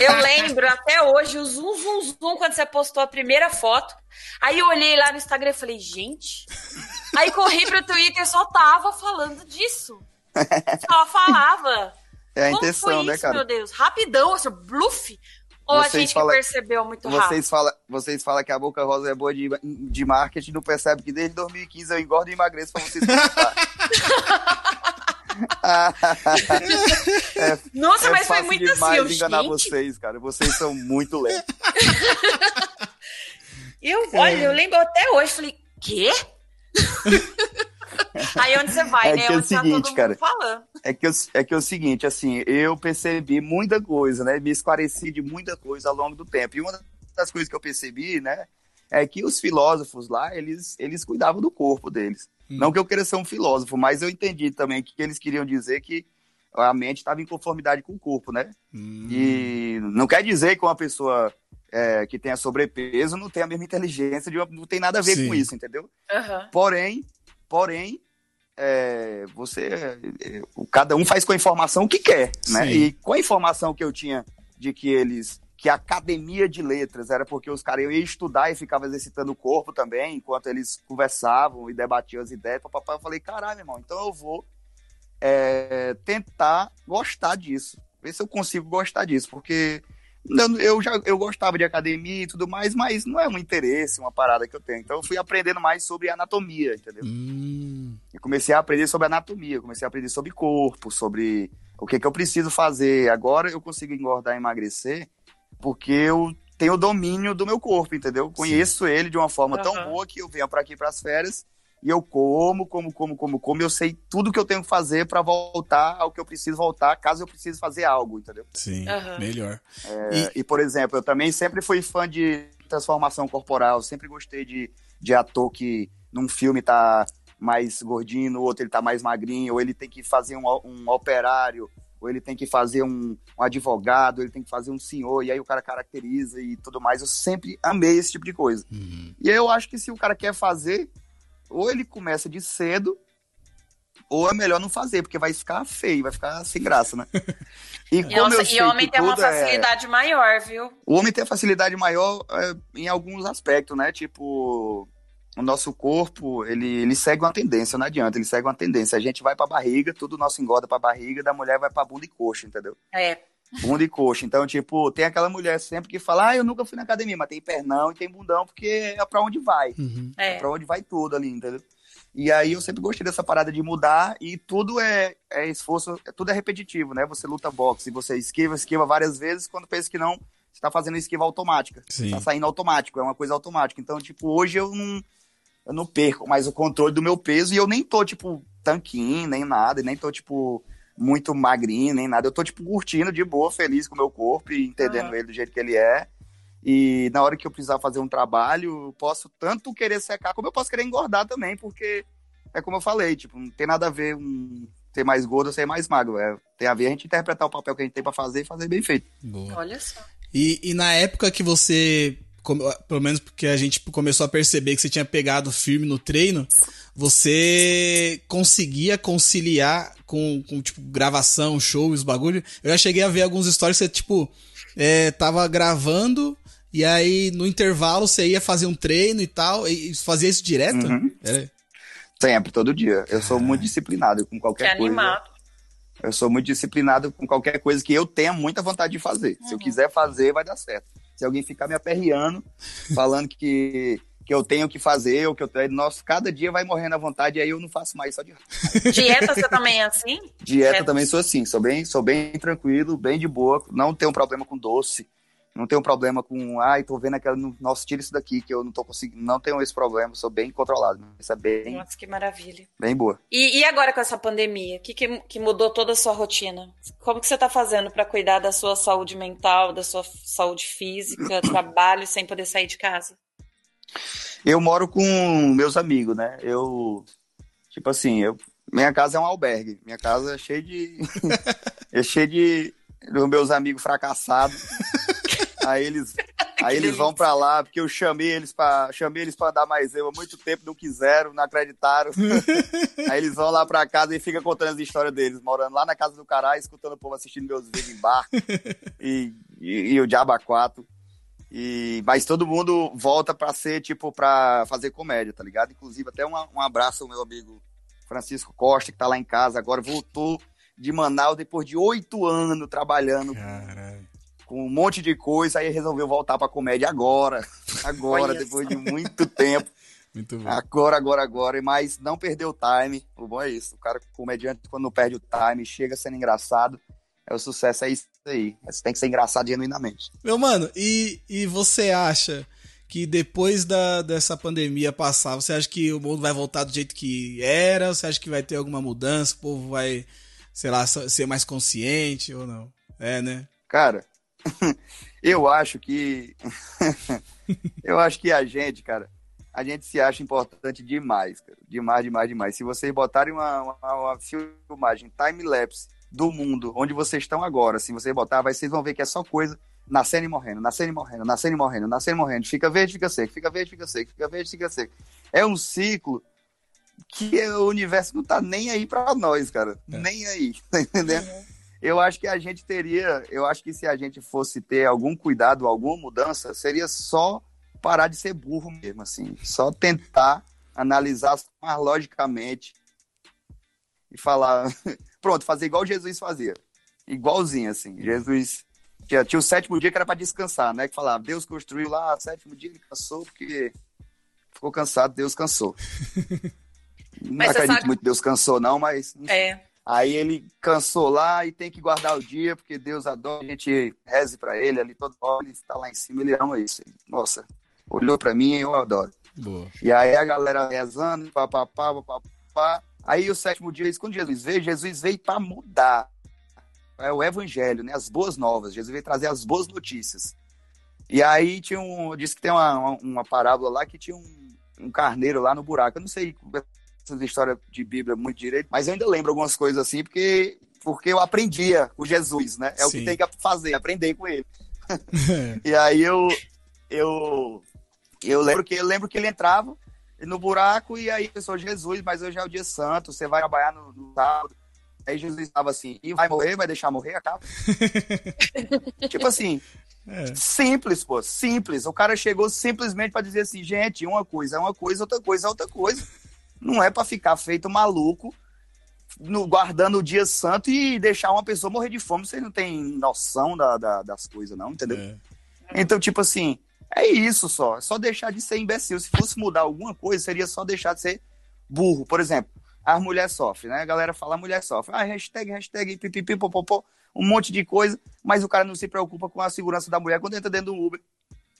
Eu lembro até hoje o zoom, zoom, zoom quando você postou a primeira foto. Aí eu olhei lá no Instagram e falei, gente. Aí corri pro Twitter e só tava falando disso. Só falava. É a Como intenção, foi né, isso, cara? meu Deus? Rapidão, assim, bluff. Ou a Vocês gente fala- que percebeu muito rápido? Vocês falam vocês fala que a Boca Rosa é boa de, de marketing, não percebe que desde 2015 eu engordo e emagreço pra vocês comentar. Nossa, é mas foi fácil muito assim, demais eu, enganar gente. vocês, cara. Vocês são muito lentos. Eu, olha, eu lembro até hoje, falei, quê? Aí onde você vai, É né? que é o tá seguinte, todo mundo cara. falando. É que, eu- é que é o seguinte, assim, eu percebi muita coisa, né? Me esclareci de muita coisa ao longo do tempo. E uma das coisas que eu percebi, né? É que os filósofos lá, eles, eles cuidavam do corpo deles. Hum. Não que eu queira ser um filósofo, mas eu entendi também que eles queriam dizer que a mente estava em conformidade com o corpo, né? Hum. E não quer dizer que uma pessoa é, que tenha sobrepeso não tem a mesma inteligência, de uma- não tem nada a ver Sim. com isso, entendeu? Aham. Porém, porém, é, você, é, o- cada um faz com a informação o que quer, né? Sim. E com a informação que eu tinha de que eles, que a academia de letras era porque os caras iam estudar e ficavam exercitando o corpo também, enquanto eles conversavam e debatiam as ideias, papapá, eu falei, caralho, meu irmão, então eu vou é, tentar gostar disso, ver se eu consigo gostar disso, porque eu, já eu gostava de academia e tudo mais, mas não é um interesse, uma parada que eu tenho. Então eu fui aprendendo mais sobre anatomia, entendeu? Hum. Eu comecei a aprender sobre anatomia, comecei a aprender sobre corpo, sobre o que, que eu preciso fazer. Agora eu consigo engordar e emagrecer porque eu tenho o domínio do meu corpo, entendeu? Eu Conheço ele de uma forma tão Aham. boa que eu venho para aqui para as férias e eu como, como, como, como, como. Eu sei tudo que eu tenho que fazer para voltar ao que eu preciso voltar, caso eu precise fazer algo, entendeu? Sim, Aham. melhor. É, e, por exemplo, eu também sempre fui fã de transformação corporal, sempre gostei de, de ator que num filme tá mais gordinho, no outro ele tá mais magrinho, ou ele tem que fazer um, um operário, ou ele tem que fazer um, um advogado, ou ele tem que fazer um senhor, e aí o cara caracteriza e tudo mais. Eu sempre amei esse tipo de coisa. Uhum. E eu acho que se o cara quer fazer, ou ele começa de cedo, ou é melhor não fazer, porque vai ficar feio, vai ficar sem graça, né? E E, como nossa, eu e sei homem que tem uma é- facilidade maior, viu? o homem tem a facilidade maior é, em alguns aspectos, né? Tipo, o nosso corpo, ele, ele segue uma tendência, não adianta, ele segue uma tendência. A gente vai pra barriga, tudo nosso engorda pra barriga, da mulher vai pra bunda e coxa, entendeu? É. Bunda e coxa. Então, tipo, tem aquela mulher sempre que fala, ah, eu nunca fui na academia, mas tem pernão e tem bundão, porque é pra onde vai. Uhum. É. Pra onde vai tudo ali, entendeu? E aí eu sempre gostei dessa parada de mudar e tudo é, é esforço, tudo é repetitivo, né? Você luta boxe, você esquiva, esquiva várias vezes, quando pensa que não, você tá fazendo esquiva automática. Sim. Tá saindo automático, é uma coisa automática. Então, tipo, hoje eu não, eu não perco mais o controle do meu peso e eu nem tô, tipo, tanquinho, nem nada, e nem tô, tipo, muito magrinho, nem nada. Eu tô, tipo, curtindo de boa, feliz com o meu corpo e entendendo Aham. ele do jeito que ele é. E na hora que eu precisar fazer um trabalho, eu posso tanto querer secar, como eu posso querer engordar também, porque é como eu falei, tipo, não tem nada a ver um ser mais gordo ou ser mais magro. É, tem a ver a gente interpretar o papel que a gente tem pra fazer e fazer bem feito. Boa. Olha só. E, e na época que você, como- pelo menos porque a gente começou a perceber que você tinha pegado firme no treino, você conseguia conciliar com, com tipo, gravação, show, os bagulho. Eu já cheguei a ver alguns stories que você, tipo, é, tava gravando e aí no intervalo você ia fazer um treino e tal, e fazia isso direto? Uhum. É. Sempre, todo dia. Eu sou muito disciplinado com Que qualquer coisa. animado. Eu sou muito disciplinado com qualquer coisa que eu tenha muita vontade de fazer. Se eu Uhum. quiser fazer, vai dar certo. Se alguém ficar me aperreando, falando que, que eu tenho que fazer, ou que eu tenho. Nossa, cada dia vai morrendo à vontade, e aí eu não faço mais só de Dieta você também é assim? Dieta Dieta. também sou assim, sou bem, sou bem tranquilo, bem de boa, não tenho problema com doce, não tenho problema com, ai, tô vendo aquela, nossa, tira isso daqui que eu não tô conseguindo, não tenho esse problema, sou bem controlado, isso é bem, Nossa, que maravilha. bem boa. E, e agora com essa pandemia, o que, que, que mudou toda a sua rotina? Como que você tá fazendo pra cuidar da sua saúde mental, da sua saúde física, trabalho, sem poder sair de casa? Eu moro com meus amigos, né? Eu, tipo assim, eu, minha casa é um albergue. Minha casa é cheia de. é cheia de. dos meus amigos fracassados. Aí eles. Aí eles vão pra lá, porque eu chamei eles pra chamei eles para dar mais eu há muito tempo, não quiseram, não acreditaram. Aí eles vão lá pra casa e ficam contando as histórias deles, morando lá na casa do caralho, escutando o povo assistindo meus vídeos em bar e, e, e o Diabo a quatro. E, mas todo mundo volta pra ser, tipo, pra fazer comédia, tá ligado? Inclusive, até um, um abraço ao meu amigo Francisco Costa, que tá lá em casa agora, voltou de Manaus depois de oito anos trabalhando Caralho. com um monte de coisa, aí resolveu voltar pra comédia agora. Agora, Olha depois de muito tempo. Muito bom. Agora, agora, agora. Mas não perdeu o time. O bom é isso. O cara, comediante, quando não perde o time, chega sendo engraçado. É o sucesso, é isso aí. Você tem que ser engraçado genuinamente. Meu mano, e, e você acha que depois da, dessa pandemia passar, você acha que o mundo vai voltar do jeito que era? Você acha que vai ter alguma mudança? O povo vai, sei lá, ser mais consciente ou não? É, né? Cara, eu acho que. eu acho que a gente, cara, a gente se acha importante demais, cara. Demais, demais, demais. Se vocês botarem uma, uma, uma filmagem time-lapse do mundo, onde vocês estão agora, se vocês botar, vocês vão ver que é só coisa nascendo e morrendo, nascendo e morrendo, nascendo e morrendo, nascendo e morrendo. Fica verde, fica seco, fica verde, fica seco, fica verde, fica seco. É um ciclo que o universo não tá nem aí para nós, cara. É. Nem aí, tá entendendo? Eu acho que a gente teria, eu acho que se a gente fosse ter algum cuidado, alguma mudança, seria só parar de ser burro mesmo, assim. Só tentar analisar mais logicamente e falar, pronto, fazer igual Jesus fazia. Igualzinho, assim. Jesus tinha, tinha o sétimo dia que era para descansar, né? Que falava, Deus construiu lá, o sétimo dia ele cansou porque ficou cansado, Deus cansou. Não acredito sabe- muito que Deus cansou, não, mas. É. Aí ele cansou lá e tem que guardar o dia, porque Deus adora, a gente reze pra ele ali todo hora, ele está lá em cima, ele ama isso. Nossa, olhou pra mim e eu adoro. Boa. E aí a galera rezando, papapá, papapá. Aí o sétimo dia, quando Jesus veio, Jesus veio para mudar. É o evangelho, né? As boas novas. Jesus veio trazer as boas notícias. E aí tinha um. Diz que tem uma, uma, parábola lá que tinha um, um carneiro lá no buraco. Eu não sei essa história de Bíblia muito direito, mas eu ainda lembro algumas coisas assim, porque, porque eu aprendia com Jesus, né? É o Sim. que tem que fazer, aprender com ele. E aí eu, eu, eu lembro que eu lembro que ele entrava no buraco e aí a pessoa, Jesus, mas hoje é o dia santo, você vai trabalhar no, no sábado. Aí Jesus estava assim, e vai morrer, vai deixar morrer, acaba. tipo assim, É. simples, pô, simples. O cara chegou simplesmente para dizer assim, gente, uma coisa é uma coisa, outra coisa é outra coisa. Não é para ficar feito maluco no, guardando o dia santo e deixar uma pessoa morrer de fome. Você não tem noção da, da- das coisas, não, entendeu? É. Então, tipo assim, é isso só. É só deixar de ser imbecil. Se fosse mudar alguma coisa, seria só deixar de ser burro. Por exemplo, a mulher sofre, né? A galera fala, a mulher sofre. Ah, hashtag, hashtag, pipipi, popopó, um monte de coisa, mas o cara não se preocupa com a segurança da mulher quando entra dentro do Uber.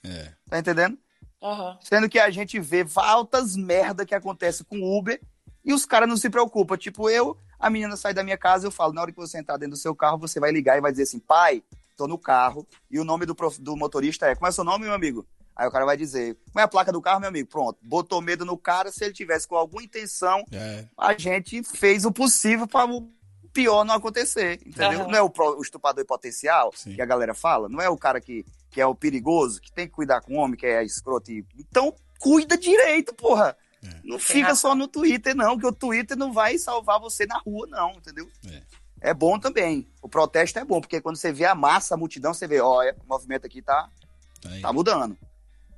É. Tá entendendo? Aham. Sendo que a gente vê altas merda que acontece com o Uber e os caras não se preocupam. Tipo, eu, a menina sai da minha casa, eu falo, na hora que você entrar dentro do seu carro, você vai ligar e vai dizer assim, pai, tô no carro, e o nome do, prof- do motorista é, como é seu nome, meu amigo? Aí o cara vai dizer, como é a placa do carro, meu amigo? Pronto, botou medo no cara, se ele tivesse com alguma intenção, É. a gente fez o possível para o pior não acontecer, entendeu? Aham. Não é o, pro- o estuprador potencial Sim. que a galera fala, não é o cara que, que é o perigoso, que tem que cuidar com o homem, que é escroto. e- Então, cuida direito, porra. É. Não fica só no Twitter, não, que o Twitter não vai salvar você na rua, não, entendeu? É. É bom também. O protesto é bom, porque quando você vê a massa, a multidão, você vê, olha, o movimento aqui tá, Tá tá mudando.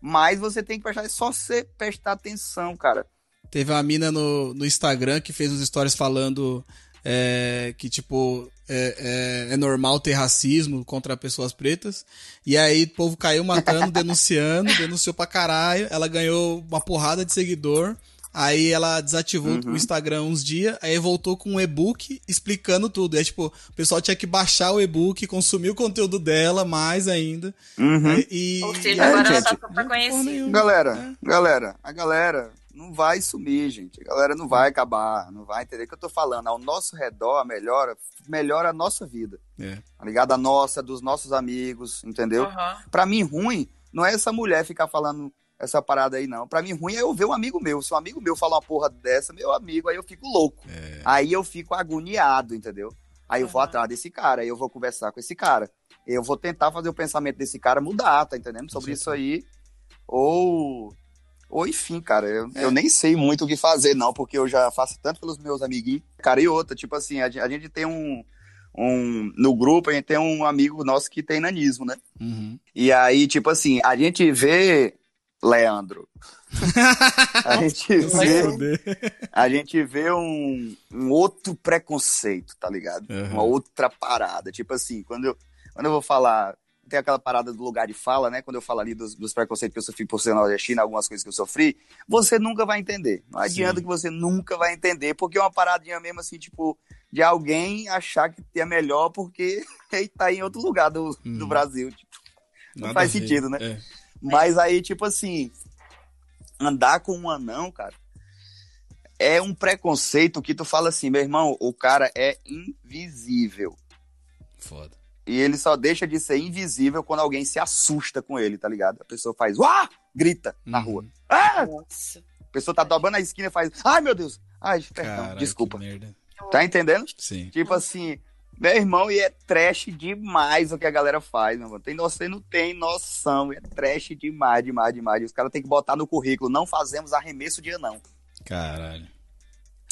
Mas você tem que prestar, é só você prestar atenção, cara. Teve uma mina no, no Instagram que fez uns stories falando é, que, tipo, é, é- é normal ter racismo contra pessoas pretas. E aí o povo caiu matando, denunciando, denunciou pra caralho. Ela ganhou uma porrada de seguidor. Aí ela desativou Uhum. o Instagram uns dias, aí voltou com um e-book explicando tudo. Aí, tipo, o pessoal tinha que baixar o e-book, consumir o conteúdo dela mais ainda. Uhum. E, Ou e- seja, É, agora ela gente. tá Porra conhecida. nenhuma. Galera, galera, a galera não vai sumir, gente. A galera não vai acabar, não vai entender o que eu tô falando. Ao nosso redor melhora, melhora a nossa vida, É. tá ligado? A nossa, dos nossos amigos, entendeu? Aham. Pra mim, ruim não é essa mulher ficar falando essa parada aí, não. Pra mim, ruim é eu ver um amigo meu. Se um amigo meu fala uma porra dessa, meu amigo, aí eu fico louco. É. Aí eu fico agoniado, entendeu? Aí eu vou atrás desse cara, aí eu vou conversar com esse cara. Eu vou tentar fazer o pensamento desse cara mudar, tá entendendo? Sobre isso aí. Ou. Ou enfim, cara, eu, É. eu nem sei muito o que fazer, não, porque eu já faço tanto pelos meus amiguinhos. Cara, e outra, tipo assim, a, a gente tem um, um. No grupo, a gente tem um amigo nosso que tem nanismo, né? Uhum. E aí, tipo assim, a gente vê, Leandro, a gente vê, a gente vê um, um outro preconceito, tá ligado? Uhum. Uma outra parada. Tipo assim, quando eu, quando eu vou falar, tem aquela parada do lugar de fala, né? Quando eu falo ali dos, dos preconceitos que eu sofri por ser nordestina, algumas coisas que eu sofri, você nunca vai entender. Não adianta Sim. que você nunca vai entender, porque é uma paradinha mesmo assim, tipo, de alguém achar que é melhor porque ele tá em outro lugar do, do Uhum. Brasil. Tipo, não Nada faz sentido, né? É. Mas aí, tipo assim, andar com um anão, cara, é um preconceito que tu fala assim, meu irmão, o cara é invisível. Foda. E ele só deixa de ser invisível quando alguém se assusta com ele, tá ligado? A pessoa faz, uá! Grita na Uhum. rua. Ah! Nossa. A pessoa tá dobrando a esquina e faz, ai meu Deus! Ai, perdão, Caralho, desculpa. que merda. Tá entendendo? Sim. Tipo assim, meu irmão, e é trash demais o que a galera faz, meu irmão. Tem, você não tem noção, é trash demais, demais, demais. Os caras têm que botar no currículo, não fazemos arremesso de anão. Caralho.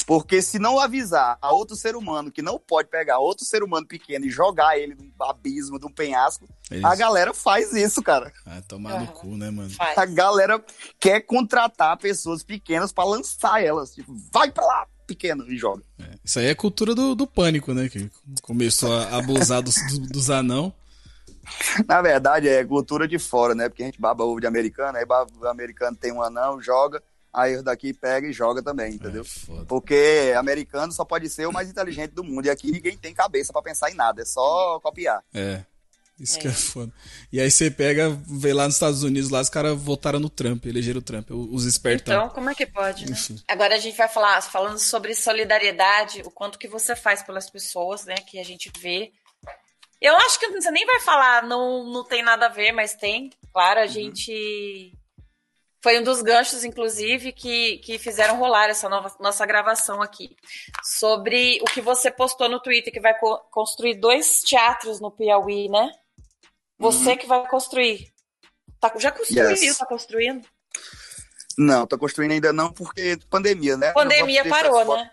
Porque se não avisar a outro ser humano que não pode pegar outro ser humano pequeno e jogar ele num abismo, num penhasco, Eles... a galera faz isso, cara. Ah, tomar no Aham. cu, né, mano? Faz. A galera quer contratar pessoas pequenas pra lançar elas. Tipo, vai pra lá, pequeno, e joga. É. Isso aí é cultura do, do pânico, né? Que começou a abusar dos, dos, anão. Na verdade, é cultura de fora, né? Porque a gente baba ovo de americano, aí baba, o americano tem um anão, joga, aí o daqui pega e joga também, entendeu? É. Porque americano só pode ser o mais inteligente do mundo. E aqui ninguém tem cabeça pra pensar em nada, é só copiar. É. Isso É. que é foda. E aí você pega, vê lá nos Estados Unidos, lá os caras votaram no Trump, elegeram o Trump, os espertão. Então, como é que pode, né? Enfim. Agora a gente vai falar, falando sobre solidariedade, o quanto que você faz pelas pessoas, né, que a gente vê. Eu acho que você nem vai falar, não, não tem nada a ver, mas tem. Claro, a gente... Foi um dos ganchos, inclusive, que, que fizeram rolar essa nova, nossa gravação aqui. Sobre o que você postou no Twitter, que vai co- construir dois teatros no Piauí, né? Você que vai construir. Tá- já construiu, Yes. tá construindo? Não, tô construindo ainda não, porque pandemia, né? Pandemia parou, né?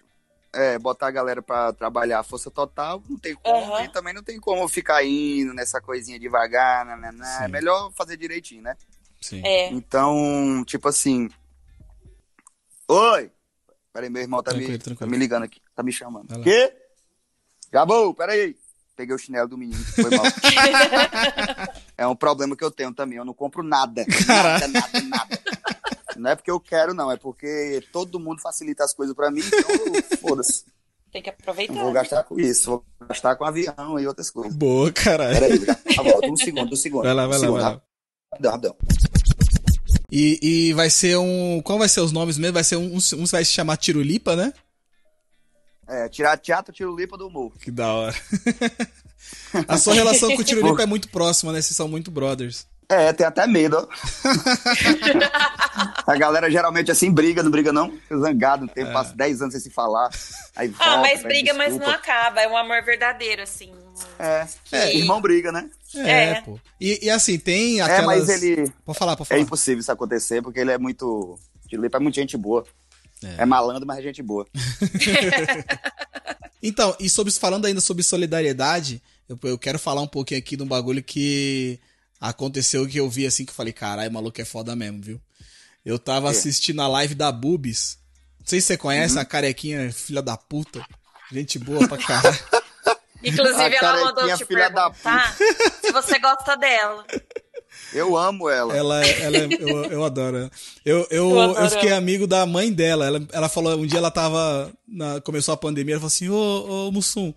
É, botar a galera pra trabalhar a força total, não tem como. Aham. E também não tem como ficar indo nessa coisinha devagar, né? É Sim. melhor fazer direitinho, né? Sim. É. Então, tipo assim. Oi! Peraí, meu irmão tá, Tranquilo, me, tranquilo. tá me ligando aqui, tá me chamando. Quê? Acabou, peraí. Peguei o chinelo do menino, foi mal. é um problema que eu tenho também, eu não compro nada. Nada, nada, nada. Não é porque eu quero, não, é porque todo mundo facilita as coisas pra mim, então foda-se. Tem que aproveitar. Não vou gastar com isso, vou gastar com avião e outras coisas. Boa, caralho. Peraí, já tá volta, um segundo, um segundo. Vai lá, um vai lá, segundo, vai lá. Rapidão, rapidão. E, e vai ser um. Qual vai ser os nomes mesmo? Vai ser um. Um um vai se chamar Tirulipa, né? É, tirar teatro, tiro lipa do humor. Que da hora. A sua relação com o Tirulipa é muito próxima, né? Vocês são muito brothers. É, tem até medo, ó. A galera geralmente assim briga, não briga não? Fica zangado, um tempo, passa 10 anos sem se falar. Aí volta, Ah, mas briga, mas não acaba. É um amor verdadeiro, assim. É, É, irmão briga, né? É, É. pô. E, e assim, tem É, aquelas. mas ele. Pode falar, pode É falar. impossível isso acontecer, porque ele é muito. Tilipa é muito gente boa. É, malandro, mas é gente boa. Então, e sobre, falando ainda sobre solidariedade, eu, eu quero falar um pouquinho aqui de um bagulho que aconteceu que eu vi assim, que eu falei, caralho, maluco é foda mesmo, viu? Eu tava quê? assistindo a live da Bubis. Não sei se você conhece Uhum. a carequinha filha da puta. Gente boa pra caralho. Inclusive, A ela mandou te perguntar se você gosta dela. Eu amo ela. Ela, é- ela é- eu, eu adoro ela. Eu, eu, Eu eu, adoro fiquei ela. amigo da mãe dela. Ela, ela falou, um dia ela tava. na- começou a pandemia, ela falou assim: Ô, ô Mussum,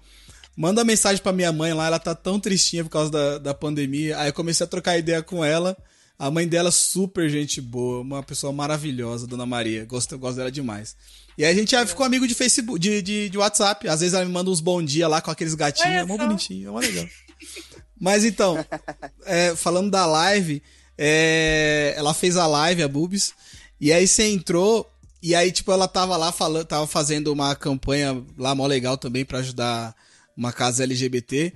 manda mensagem pra minha mãe lá, ela tá tão tristinha por causa da, da pandemia. Aí eu comecei a trocar ideia com ela. A mãe dela, super gente boa, uma pessoa maravilhosa, Dona Maria. Gosto, eu gosto dela demais. E aí a gente já ficou amigo de Facebook, de, de, de WhatsApp. Às vezes ela me manda uns bom dia lá com aqueles gatinhos, é mó bonitinho, é mó legal. Mas então, é, falando da live, é, ela fez a live, a Bubis, e aí você entrou, e aí, tipo, ela tava lá falando, tava fazendo uma campanha lá mó legal também pra ajudar uma casa LGBT.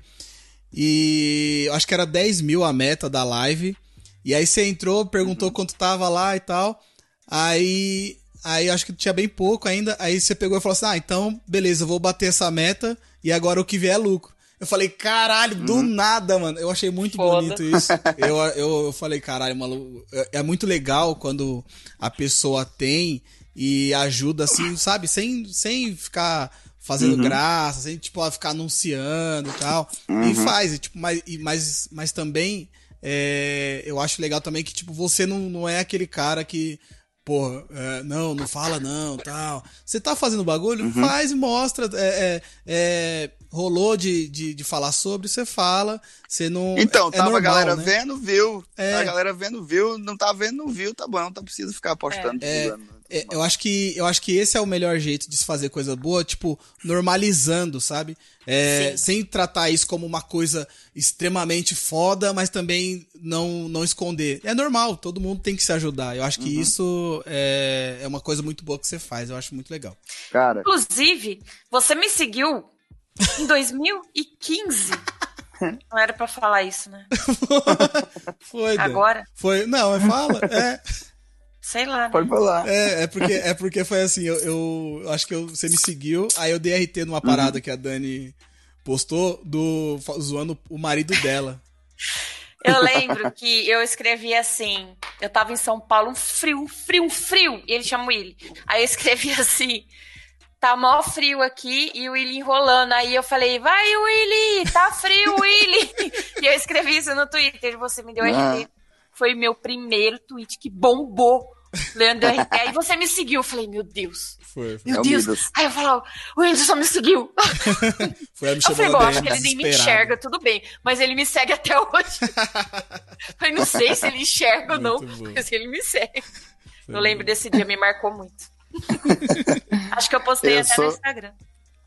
E acho que era 10 mil a meta da live. E aí você entrou, perguntou quanto tava lá e tal. Aí. Aí acho que tinha bem pouco ainda. Aí você pegou e falou assim: Ah, então, beleza, eu vou bater essa meta e agora o que vier é lucro. Eu falei, caralho, do uhum. nada, mano. Eu achei muito Foda. bonito isso. Eu, eu, eu falei, caralho, maluco. É, é muito legal quando a pessoa tem e ajuda assim, sabe? Sem, sem ficar fazendo uhum. graça, sem tipo, ficar anunciando e tal. Uhum. E faz, e, tipo, mas, e, mas, mas também é, eu acho legal também que, tipo, você não, não é aquele cara que. Pô, é, não, não fala não, tal. Você tá fazendo bagulho? Uhum. Faz e mostra. É, é, é rolou de, de, de, falar sobre, você fala. Você não. Então, é tava normal, a galera né? vendo, viu. É. A galera vendo, viu. Não tá vendo, não viu, tá bom. Não tá precisa ficar apostando. É. É, eu acho que eu acho que esse é o melhor jeito de se fazer coisa boa, tipo, normalizando, sabe? É, sem tratar isso como uma coisa extremamente foda, mas também não, não esconder. É normal, todo mundo tem que se ajudar. Eu acho que uhum. isso é, é uma coisa muito boa que você faz, eu acho muito legal. Cara. Inclusive, você me seguiu em 2015. Não era para falar isso, né? Foi. Agora? Foi. Não, fala. É. Sei lá. Né? Pode falar. É, é, porque, é porque foi assim, eu, eu acho que eu, você me seguiu, aí eu dei RT numa parada uhum. que a Dani postou do zoando o marido dela. Eu lembro que eu escrevi assim, eu tava em São Paulo, um frio, um frio, um frio, e ele chama o Willy. Aí eu escrevi assim, tá mó frio aqui, e o Willy enrolando. Aí eu falei, vai Willy, tá frio Willy. e eu escrevi isso no Twitter, você me deu ah. RT. Foi meu primeiro tweet que bombou. Leandro RT. Aí você me seguiu. Eu falei, meu Deus. Foi, foi. Meu é Deus. Aí eu falava, o Whindersson me seguiu. foi me Eu falei, bom, acho que ele nem me enxerga, tudo bem. Mas ele me segue até hoje. eu não sei se ele enxerga ou não, bom. mas ele me segue. Foi eu lembro bom. desse dia, me marcou muito. acho que eu postei eu até sou... no Instagram.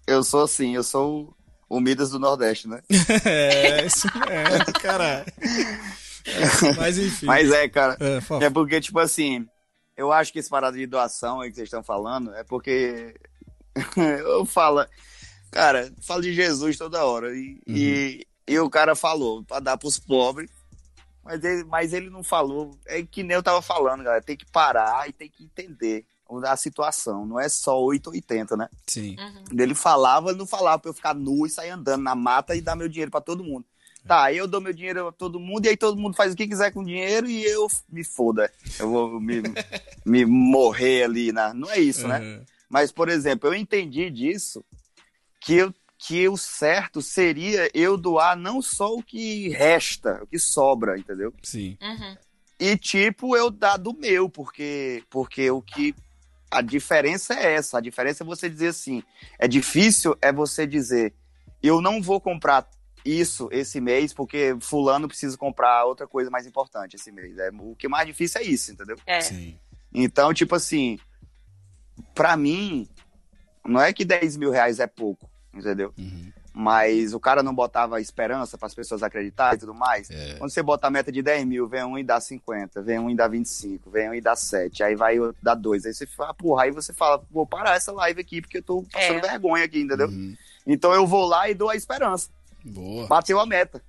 Eu sou assim, eu sou o Midas do Nordeste, né? é, isso é, caralho. Mas enfim. Mas é, cara. É, é, porque, tipo assim, eu acho que esse parada de doação aí que vocês estão falando é porque eu falo, cara, falo de Jesus toda hora. E, uhum. e, e, o cara falou pra dar pros pobres. Mas ele, mas ele não falou. É que nem eu tava falando, galera. Tem que parar e tem que entender a situação. Não é só 880, né? Sim. Uhum. Ele falava, ele não falava pra eu ficar nu e sair andando na mata e dar meu dinheiro para todo mundo. Tá, aí eu dou meu dinheiro a todo mundo e aí todo mundo faz o que quiser com o dinheiro e eu me foda. Eu vou me, me morrer ali. Na... Não é isso, né? Uhum. Mas, por exemplo, eu entendi disso que, eu, que o certo seria eu doar não só o que resta, o que sobra, entendeu? Sim. Uhum. E, tipo, eu dar do meu, porque, porque o que. A diferença é essa. A diferença é você dizer assim. É difícil é você dizer. Eu não vou comprar isso esse mês, porque fulano precisa comprar outra coisa mais importante esse mês. É, o que mais difícil é isso, entendeu? É. Sim. Então, tipo assim, pra mim, não é que 10 mil reais é pouco, entendeu? Uhum. Mas o cara não botava esperança para as pessoas acreditarem e tudo mais. É. Quando você bota a meta de 10 mil, vem um e dá 50, vem um e dá 25, vem um e dá 7, aí vai dar 2. Aí você fala, porra, aí você fala, vou parar essa live aqui porque eu tô passando é. vergonha aqui, entendeu? Uhum. Então eu vou lá e dou a esperança. Boa. Bateu a meta.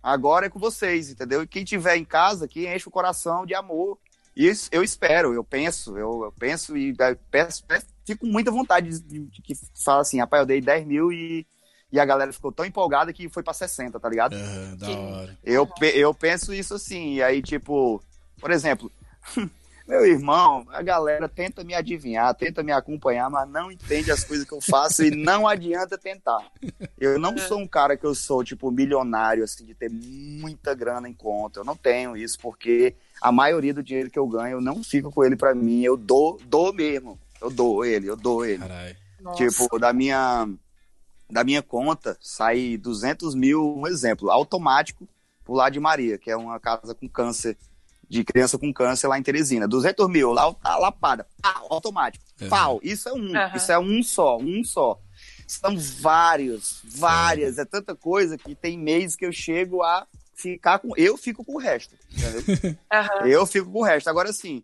Agora é com vocês, entendeu? E quem tiver em casa, que enche o coração de amor. Isso eu espero, eu penso, eu, eu penso e peço, peço, fico com muita vontade de, de, de, que fala assim, rapaz, eu dei 10 mil e, e a galera ficou tão empolgada que foi pra 60, tá ligado? Uhum, da hora. Eu, eu penso isso assim, e aí, tipo, por exemplo, Meu irmão, a galera tenta me adivinhar, tenta me acompanhar, mas não entende as coisas que eu faço e não adianta tentar. Eu não sou um cara que eu sou, tipo, milionário, assim, de ter muita grana em conta. Eu não tenho isso, porque a maioria do dinheiro que eu ganho, eu não fico com ele para mim. Eu dou, dou mesmo. Eu dou ele, eu dou ele. Carai. Tipo, da minha, da minha conta, sai 200 mil, um exemplo, automático, pro lado de Maria, que é uma casa com câncer de criança com câncer lá em Teresina. 200 mil, lá, a lapada, pau, automático, uhum. pau. Isso é um, uhum. isso é um só, um só. São vários, várias, é. é tanta coisa que tem meses que eu chego a ficar com. Eu fico com o resto, entendeu? Uhum. Eu fico com o resto. Agora sim,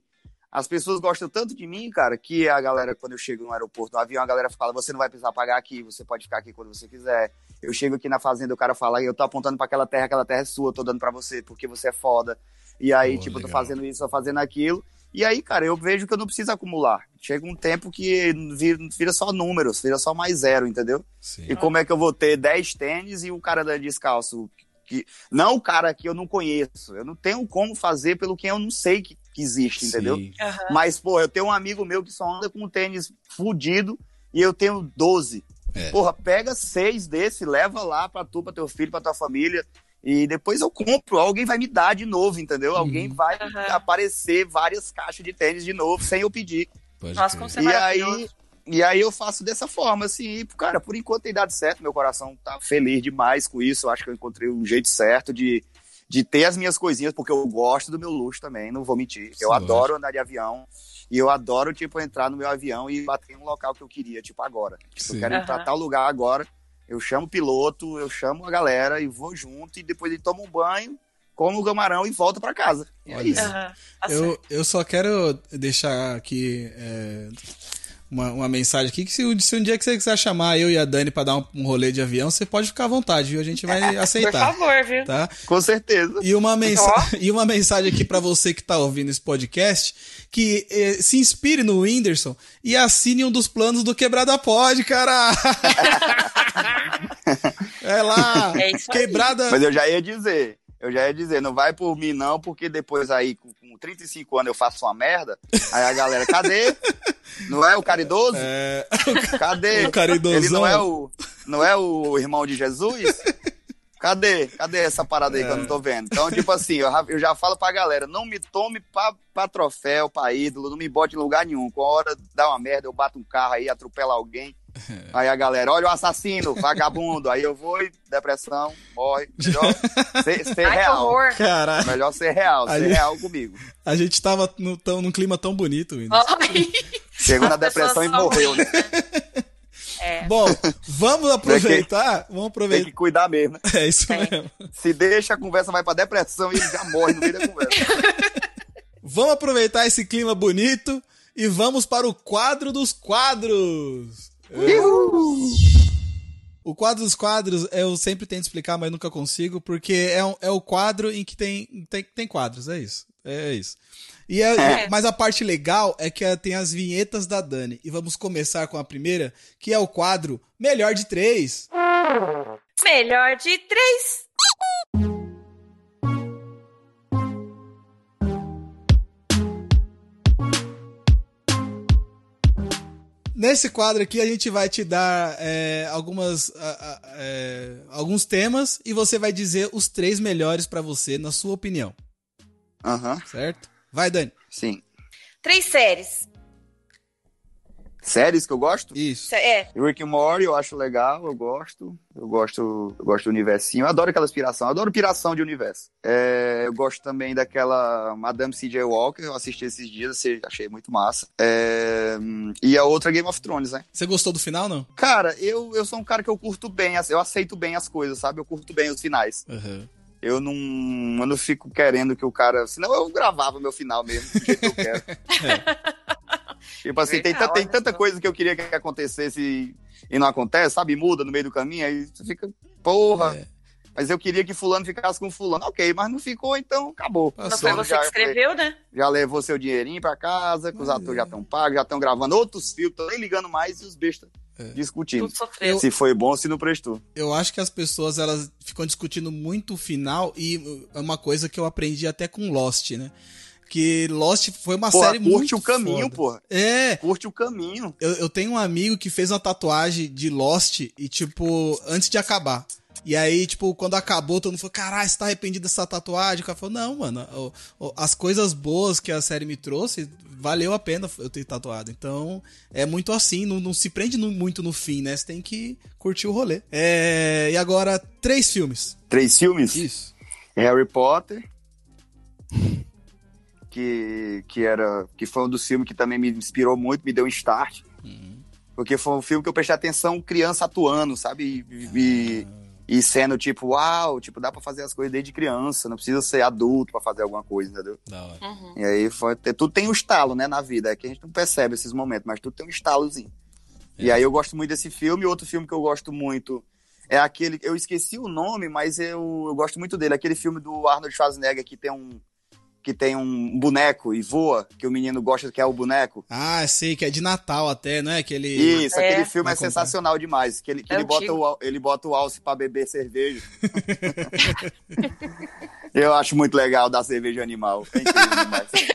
as pessoas gostam tanto de mim, cara, que a galera, quando eu chego no aeroporto, no avião, a galera fala: você não vai precisar pagar aqui, você pode ficar aqui quando você quiser. Eu chego aqui na fazenda, o cara fala: eu tô apontando para aquela terra, aquela terra é sua, eu tô dando para você porque você é foda. E aí, Pô, tipo, legal. tô fazendo isso, tô fazendo aquilo. E aí, cara, eu vejo que eu não preciso acumular. Chega um tempo que vira, vira só números, vira só mais zero, entendeu? Sim. E como é que eu vou ter 10 tênis e o cara da descalço? Que, não o cara que eu não conheço. Eu não tenho como fazer pelo que eu não sei que, que existe, entendeu? Sim. Aham. Mas, pô, eu tenho um amigo meu que só anda com um tênis fudido e eu tenho 12. É. Porra, pega seis desse, leva lá pra tu, pra teu filho, pra tua família. E depois eu compro. Alguém vai me dar de novo, entendeu? Uhum. Alguém vai Aham. aparecer várias caixas de tênis de novo, sem eu pedir. Pode Nossa, como você é E maravilhoso. aí, e aí eu faço dessa forma, assim, e, cara, por enquanto tem dado certo, meu coração tá feliz demais com isso, eu acho que eu encontrei um jeito certo de, de ter as minhas coisinhas, porque eu gosto do meu luxo também, não vou mentir. Sim, eu adoro andar de avião, e eu adoro, tipo, entrar no meu avião e bater em um local que eu queria, tipo, agora. Tipo, eu quero pra Aham. tal lugar agora, eu chamo o piloto, eu chamo a galera e vou junto, e depois ele toma um banho, come o camarão e volta pra casa. É Olha. isso. Certo. Eu, eu só quero deixar aqui é, uma, uma mensagem aqui que se, um- se um dia que você quiser chamar eu e a Dani pra dar um, um rolê de avião, você pode ficar à vontade, viu? A gente vai Por aceitar. favor, viu? Tá? Com certeza. E uma, mensa e uma mensagem aqui pra você que tá ouvindo esse podcast, que eh, se inspire no Whindersson e assine um dos planos do Quebrada Pod, cara! é lá, É. Quebrada... Mas eu já ia dizer, eu já ia dizer, não vai por mim não, porque depois aí, com, com 35 anos, eu faço uma merda, aí a galera, cadê? Não é o caridoso? É, Cadê? o caridosão. Ele não é o, não é o irmão de Jesus? Cadê? Cadê essa parada aí que eu não tô vendo? Então, tipo assim, eu já, eu já falo pra galera, não me tome pra, pra troféu, pra ídolo, não me bote em lugar nenhum. Com a hora dá uma merda, eu bato um carro aí, atropelo alguém. Aí a galera, olha o assassino, vagabundo. Aí eu vou e depressão, morre. Melhor ser, ser Ai, que real. Caralho, Melhor ser real, ser real comigo. a gente tava no, tão, num clima tão bonito. Chegou na depressão e morreu, né? É. Bom, vamos aproveitar, vamos Tem aproveitar. que cuidar mesmo, né? É isso Tem. mesmo. Se deixa, a conversa vai pra depressão e ele já morre no meio da conversa. Vamos aproveitar esse clima bonito e vamos para o quadro dos quadros. O quadro dos quadros eu sempre tento explicar, mas nunca consigo, porque é, um- é o quadro em que tem, tem, tem quadros, é isso. É isso. E é- É. Mas a parte legal é que tem as vinhetas da Dani. E vamos começar com a primeira, que é o quadro Melhor de Três. Melhor de três. Nesse quadro aqui a gente vai te dar é, algumas, a- a- é, alguns temas e você vai dizer os três melhores pra você, na sua opinião, Aham, certo? Vai, Dani. sim. Três séries. Séries que eu gosto? Isso. É. Rick and Morty eu acho legal, eu gosto. Eu gosto, eu gosto do universinho. Eu adoro aquela inspiração, eu adoro piração de universo. É, eu gosto também daquela Madame C.J. Walker, eu assisti esses dias, assim, achei muito massa. É, e a outra Game of Thrones, né? Você gostou do final, não? Cara, eu, eu sou um cara que eu curto bem, eu aceito bem as coisas, sabe? Eu curto bem os finais. Uhum. Eu não, eu não fico querendo que o cara. Senão eu gravava meu final mesmo, do jeito que eu quero. Tipo assim, tem, Legal, ta- tem tanta coisa que eu queria que acontecesse e, e não acontece, sabe? Muda no meio do caminho, aí você fica, porra. É. Mas eu queria que fulano ficasse com fulano. Ok, mas não ficou, então acabou. Não foi você já, que escreveu, né? já levou seu dinheirinho pra casa, que os Mas atores é. já estão pagos, já estão gravando outros filmes, tô nem ligando mais e os bestas É. discutindo. Tudo sofreu. Se foi bom, se não prestou. Eu acho que as pessoas elas ficam discutindo muito o final e é uma coisa que eu aprendi até com Lost, né? Que Lost foi uma Pô, série curte muito o caminho, foda. porra. É, Curte o caminho. eu, eu tenho um amigo que fez uma tatuagem de Lost e, tipo, antes de acabar. E aí, tipo, quando acabou, todo mundo falou: caralho, você tá arrependido dessa tatuagem? O cara falou: não, mano, as coisas boas que a série me trouxe, valeu a pena eu ter tatuado. Então, é muito assim, não, não se prende no- muito no fim, né? Você tem que curtir o rolê. É, e agora, três filmes. Três filmes? Isso. Harry Potter. Que, que era que foi um dos filmes que também me inspirou muito, me deu um start. Porque foi um filme que eu prestei atenção criança atuando, sabe? E, e, e sendo tipo, uau, tipo, dá pra fazer as coisas desde criança, não precisa ser adulto pra fazer alguma coisa, entendeu? Da hora. Uhum. E aí foi, tudo tem um estalo, né, na vida, é que a gente não percebe esses momentos, mas tudo tem um estalozinho. E aí eu gosto muito desse filme, outro filme que eu gosto muito é aquele, eu esqueci o nome, mas eu, eu gosto muito dele, aquele filme do Arnold Schwarzenegger que tem um, que tem um boneco e voa, que o menino gosta que é o boneco. Ah, sei, que é de Natal até, não é? Aquele... Isso, É. aquele filme é sensacional demais. Que ele, que É ele, bota o, ele bota o alce pra beber cerveja. Eu acho muito legal dar cerveja animal. É incrível demais.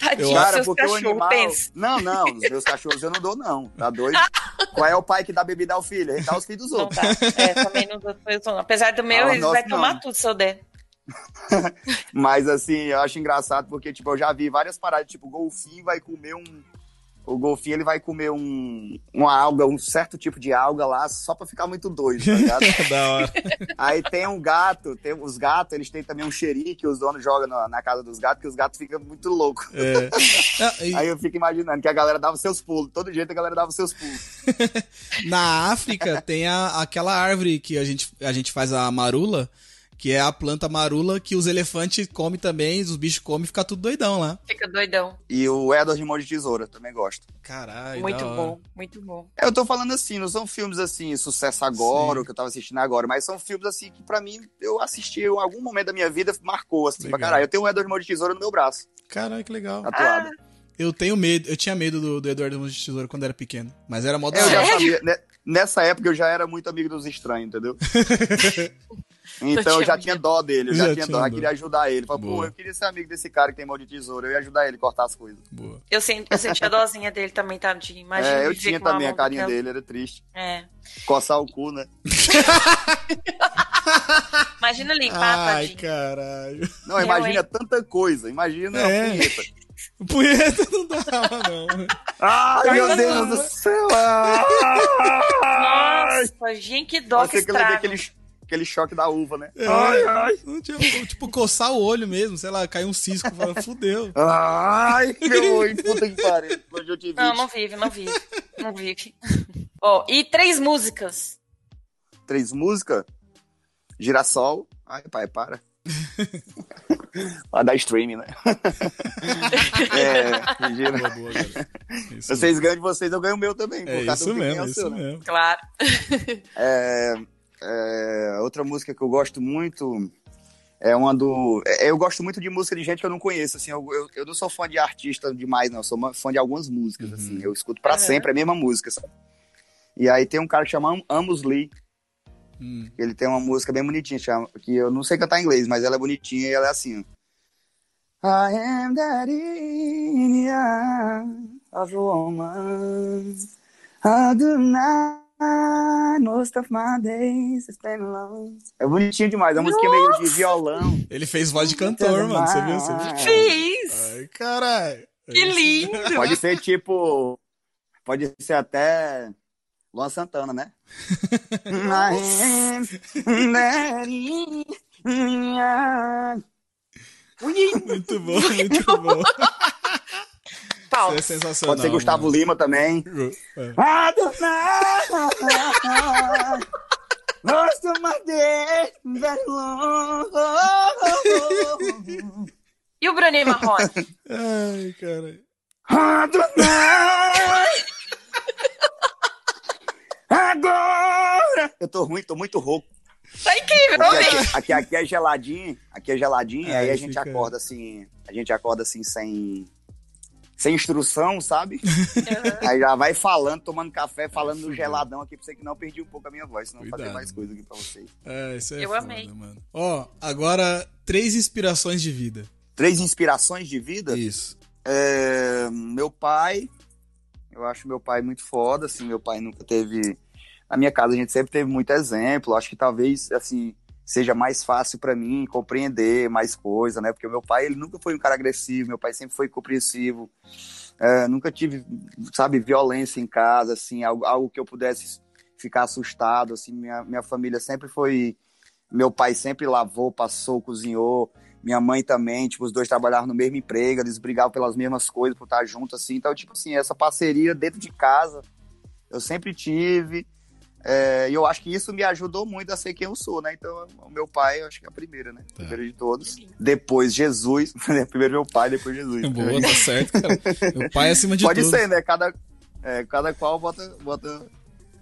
Tadinho, Cara, seus porque o cachorros, animal. pensa. Não, não, os meus cachorros eu não dou, não. Tá doido? Qual é o pai que dá bebida ao filho? Ele dá os filhos dos Não outros. tá. É, também não dou não. Apesar do meu, Ah, eles nosso vai tomar não. tudo se eu der. Mas assim, eu acho engraçado porque, tipo, eu já vi várias paradas, tipo, o golfinho vai comer um. O golfinho ele vai comer um, uma alga, um certo tipo de alga lá, só pra ficar muito doido, tá ligado? da hora. Aí tem um gato, tem os gatos, eles têm também um xerique que os donos jogam na, na casa dos gatos, que os gatos ficam muito loucos. É. E Aí eu fico imaginando que a galera dava seus pulos, todo jeito a galera dava seus pulos. Na África tem a- aquela árvore que a gente, a gente faz a marula, que é a planta marula que os elefantes comem também, os bichos comem e fica tudo doidão lá. Fica doidão. E o Edward de Mão de Tesoura, também gosto. Caralho, muito bom, muito bom. Eu tô falando assim, não são filmes assim, sucesso agora, Sim. o que eu tava assistindo agora, mas são filmes assim que pra mim, eu assisti em algum momento da minha vida, marcou assim, Legal. pra caralho. Eu tenho o Edward de Mão de Tesoura no meu braço, Caralho, que legal. tatuado. Eu tenho medo, eu tinha medo do, do Eduardo Mãos de Tesoura quando era pequeno. Mas era mó da eu já sabia, né, nessa época eu já era muito amigo dos estranhos, entendeu? Então eu tinha já tinha dó dele, eu já, Já tinha dó, eu queria ajudar ele. Falei, pô, eu queria ser amigo desse cara que tem mão de tesoura, eu ia ajudar ele a cortar as coisas. Boa. Eu, senti, eu senti a dozinha dele também, tadinho. Imagina é, eu tinha também a carinha dele, era triste. É. Coçar o cu, né? Imagina limpar, Ai, tadinho. caralho. Não, Eu, imagina hein? tanta coisa, imagina É. a punheta. Punheta não dava, não. Ai, meu Deus do céu! Ai! Nossa, gente, que dó ser que levei estraga. aquele, aquele choque da uva, né? É, Ai, ai! Não tinha, tipo, coçar o olho mesmo, sei lá, caiu um cisco, fala, fudeu. Ai, meu oi, puta que pariu. Não, não vive, não vive. Não vive. Ó, e três músicas. Três músicas. Girassol. Ai, pai, para. Vai dar streaming, né? é, gira. Boa, boa, galera. Isso Vocês ganham de vocês, eu ganho o meu também. É um isso mesmo, é o isso seu, né? mesmo. Claro. É, é, outra música que eu gosto muito é uma do. é, Eu gosto muito de música de gente que eu não conheço. Assim, eu, eu, eu não sou fã de artista demais, não. Eu sou uma- fã de algumas músicas. Uhum. Assim, eu escuto pra Uhum. sempre a mesma música. Sabe? E aí tem um cara que chama Am- Amos Lee. Hum. Ele tem uma música bem bonitinha, chama, que eu não sei cantar em inglês, mas ela é bonitinha e ela é assim. ó. I am that of woman. I do not most of my days I spend alone. É bonitinho demais, é uma música meio de violão. Ele fez voz de cantor, mano. Você viu? Você viu? Fiz! Ai, caralho. Que lindo! Pode ser tipo. Pode ser até. Luan Santana, né? Eye. Muito bom, muito bom. Isso é sensacional. Pode ser Gustavo mano. Lima também. É. Very long. E o Bruninho Marrone? Ai, cara. Agora! Eu tô ruim, tô muito rouco. Tá incrível, Porque hein? aqui, aqui, aqui é geladinho, aqui é geladinho, É, aí a gente fica- acorda assim, a gente acorda assim sem sem instrução, sabe? Aí já vai falando, tomando café, falando no geladão aqui pra você que não perdi um pouco a minha voz, senão eu vou fazer Cuidado. mais coisa aqui pra vocês. É, isso é Eu foda, amei. mano. Ó, agora, três inspirações de vida. Três inspirações de vida. Isso. É, meu pai, eu acho meu pai muito foda, assim, meu pai nunca teve. Na minha casa a gente sempre teve muito exemplo, acho que talvez, assim, seja mais fácil pra mim compreender mais coisa, né? Porque o meu pai, ele nunca foi um cara agressivo, meu pai sempre foi compreensivo, É, nunca tive, sabe, violência em casa, assim, algo, algo que eu pudesse ficar assustado, assim, minha, minha família sempre foi. Meu pai sempre lavou, passou, cozinhou, minha mãe também, tipo, os dois trabalhavam no mesmo emprego, eles brigavam pelas mesmas coisas, por estar junto, assim. Então, tipo assim, essa parceria dentro de casa, eu sempre tive. É, e eu acho que isso me ajudou muito a ser quem eu sou, né? Então, o meu pai, eu acho que é a primeira, né? Primeiro de todos. Depois Jesus. Primeiro meu pai, depois Jesus. Boa, tá certo, cara. Meu pai é acima de Pode tudo. ser, né? Cada, é, cada qual bota, bota.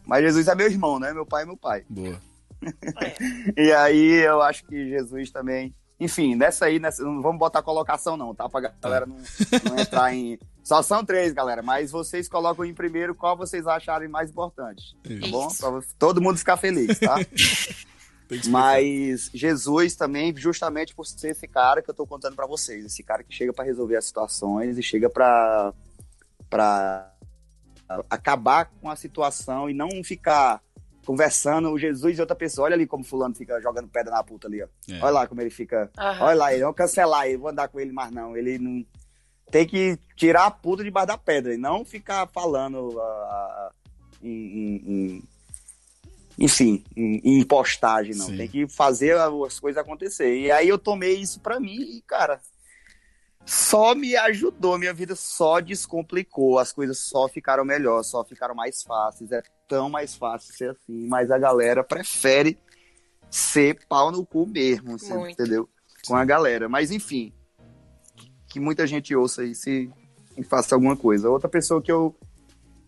Mas Jesus é meu irmão, né? Meu pai é meu pai. Boa. E aí eu acho que Jesus também enfim, nessa aí, nessa, não vamos botar colocação não, tá? Pra galera não, não entrar em... Só são três, galera, mas vocês colocam em primeiro qual vocês acharem mais importante, tá bom? Pra todo mundo ficar feliz, tá? Mas Jesus também, justamente por ser esse cara que eu tô contando para vocês, esse cara que chega para resolver as situações e chega para para acabar com a situação e não ficar conversando o Jesus e outra pessoa. Olha ali como fulano fica jogando pedra na puta ali, ó. É. Olha lá como ele fica. Uhum. Olha lá, ele não cancelar ele, vou andar com ele mais não. Ele não tem que tirar a puta debaixo da pedra e não ficar falando uh, em, em, enfim, em, em postagem, não. Sim. Tem que fazer as coisas acontecer. E aí eu tomei isso pra mim e, cara, só me ajudou. Minha vida só descomplicou. As coisas só ficaram melhor, só ficaram mais fáceis. É tão mais fácil ser assim. Mas a galera prefere ser pau no cu mesmo, assim, entendeu? Com a galera. Mas enfim, que muita gente ouça e se e faça alguma coisa. Outra pessoa que eu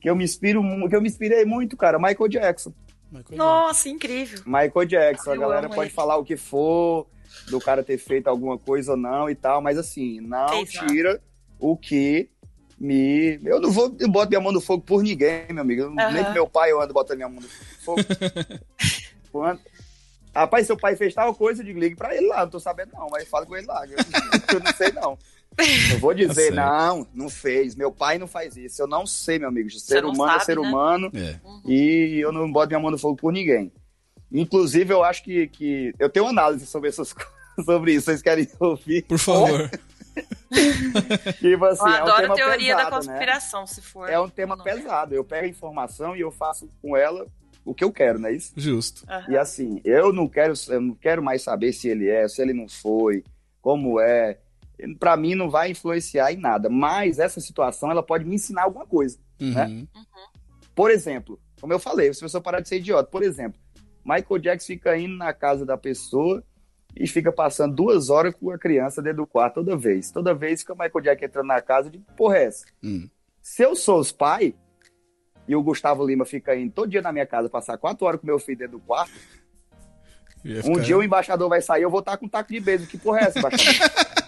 que eu me inspiro, que eu me inspirei muito, cara, Michael Jackson. Michael Nossa, Jackson. incrível. Michael Jackson, a galera pode ele. falar o que for, do cara ter feito alguma coisa ou não e tal, mas assim, não tira o que me. Eu não vou eu boto minha mão no fogo por ninguém, meu amigo. Uhum. Nem que meu pai eu ando botando minha mão no fogo. Quando... Rapaz, seu pai fez tal coisa, eu digo, ligue pra ele lá, não tô sabendo não, mas fala com ele lá. Eu, eu não sei não. Eu vou dizer, não, não fez. Meu pai não faz isso. Eu não sei, meu amigo. Ser humano é sabe, é ser né? humano. É. E eu não boto minha mão no fogo por ninguém. Inclusive, eu acho que, que eu tenho uma análise sobre essas sobre isso. Vocês querem ouvir? Por favor. tipo assim, eu adoro é um teoria pesado, da conspiração, né? se for. É um tema pesado. Eu pego a informação e eu faço com ela o que eu quero, não é isso? Justo. Uhum. E assim, eu não quero, eu não quero mais saber se ele é, se ele não foi, como é para mim não vai influenciar em nada. Mas essa situação ela pode me ensinar alguma coisa, uhum. né? Uhum. Por exemplo, como eu falei, se a pessoa parar de ser idiota, por exemplo, Michael Jackson fica indo na casa da pessoa e fica passando duas horas com a criança dentro do quarto toda vez. Toda vez que o Michael Jackson entra na casa, de porra é essa? Uhum. Se eu sou os pais e o Gustavo Lima fica indo todo dia na minha casa passar quatro horas com meu filho dentro do quarto, um dia o embaixador vai sair, eu vou estar com um taco de beijo. Que porra é essa, embaixador?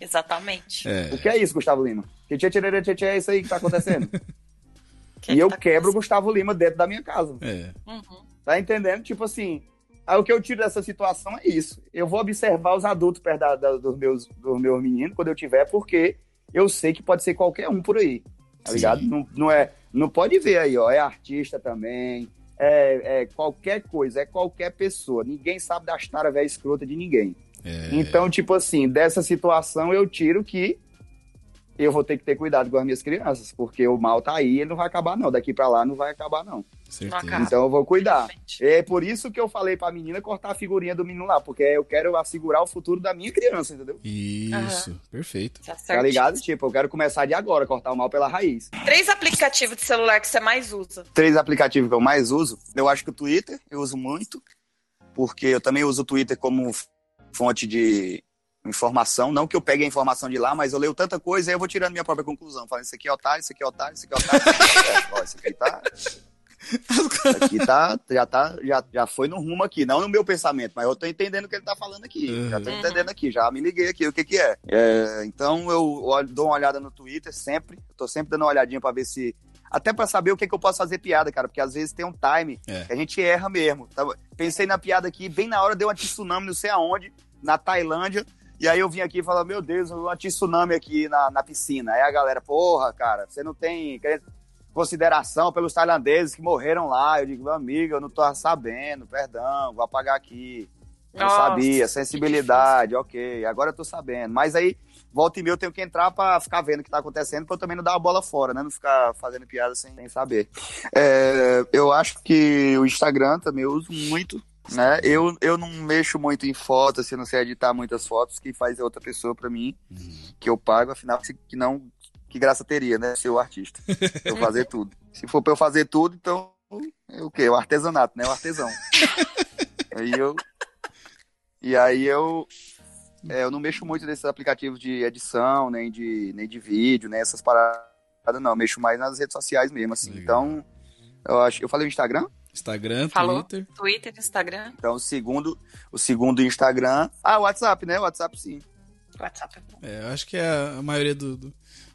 Exatamente. É. O que é isso, Gustavo Lima? Que tchê, tchê, tchê, tchê, é isso aí que tá acontecendo. que e eu tá quebro o Gustavo Lima dentro da minha casa. É. Uhum. Tá entendendo? Tipo assim, aí o que eu tiro dessa situação é isso. Eu vou observar os adultos perto da, da, dos, meus, dos meus meninos quando eu tiver, porque eu sei que pode ser qualquer um por aí. Tá Sim. ligado? Não, não, é, não pode ver aí, ó. É artista também. É, é qualquer coisa, é qualquer pessoa. Ninguém sabe da história velha escrota de ninguém. É... Então, tipo assim, dessa situação eu tiro que eu vou ter que ter cuidado com as minhas crianças, porque o mal tá aí, ele não vai acabar não, daqui para lá não vai acabar não. Certeza. Então eu vou cuidar. É por isso que eu falei pra menina cortar a figurinha do menino lá, porque eu quero assegurar o futuro da minha criança, entendeu? Isso, uhum. perfeito. Tá, tá ligado? Tipo, eu quero começar de agora, cortar o mal pela raiz. Três aplicativos de celular que você mais usa? Três aplicativos que eu mais uso. Eu acho que o Twitter eu uso muito, porque eu também uso o Twitter como fonte de informação. Não que eu pegue a informação de lá, mas eu leio tanta coisa e eu vou tirando minha própria conclusão. Falando, isso aqui é otário, isso aqui é otário, isso aqui é otário. é, ó, isso aqui tá. Isso aqui tá, já tá, já, já foi no rumo aqui, não no meu pensamento, mas eu tô entendendo o que ele tá falando aqui. Uhum. Já tô uhum. entendendo aqui, já me liguei aqui, o que que é. é então eu dou uma olhada no Twitter sempre, tô sempre dando uma olhadinha para ver se até para saber o que, que eu posso fazer piada, cara, porque às vezes tem um time é. que a gente erra mesmo. Tá? Pensei na piada aqui, bem na hora deu uma tsunami, não sei aonde, na Tailândia. E aí eu vim aqui e falei, meu Deus, uma tsunami aqui na, na piscina. Aí a galera, porra, cara, você não tem consideração pelos tailandeses que morreram lá. Eu digo, meu amigo, eu não tô sabendo, perdão, vou apagar aqui. Não Nossa, sabia, sensibilidade, ok, agora eu tô sabendo. Mas aí, volta e meia eu tenho que entrar pra ficar vendo o que tá acontecendo, pra eu também não dar a bola fora, né? Não ficar fazendo piada sem, sem saber. É, eu acho que o Instagram também eu uso muito né? Eu, eu não mexo muito em fotos, assim, não sei editar muitas fotos, que faz outra pessoa para mim, uhum. que eu pago, afinal, que não, que graça teria, né? Ser o artista. Eu fazer tudo. Se for pra eu fazer tudo, então, é o quê? O artesanato, né? O artesão. aí eu. E aí eu. É, eu não mexo muito nesses aplicativos de edição, nem de, nem de vídeo, nem essas paradas, não. Eu mexo mais nas redes sociais mesmo, assim. Legal. Então, eu acho. Eu falei o Instagram? Instagram, Falou. Twitter. Twitter, Instagram, Então, o segundo, o segundo Instagram. Ah, WhatsApp, né? WhatsApp sim. WhatsApp. é. É, eu acho que a, a maioria do- do-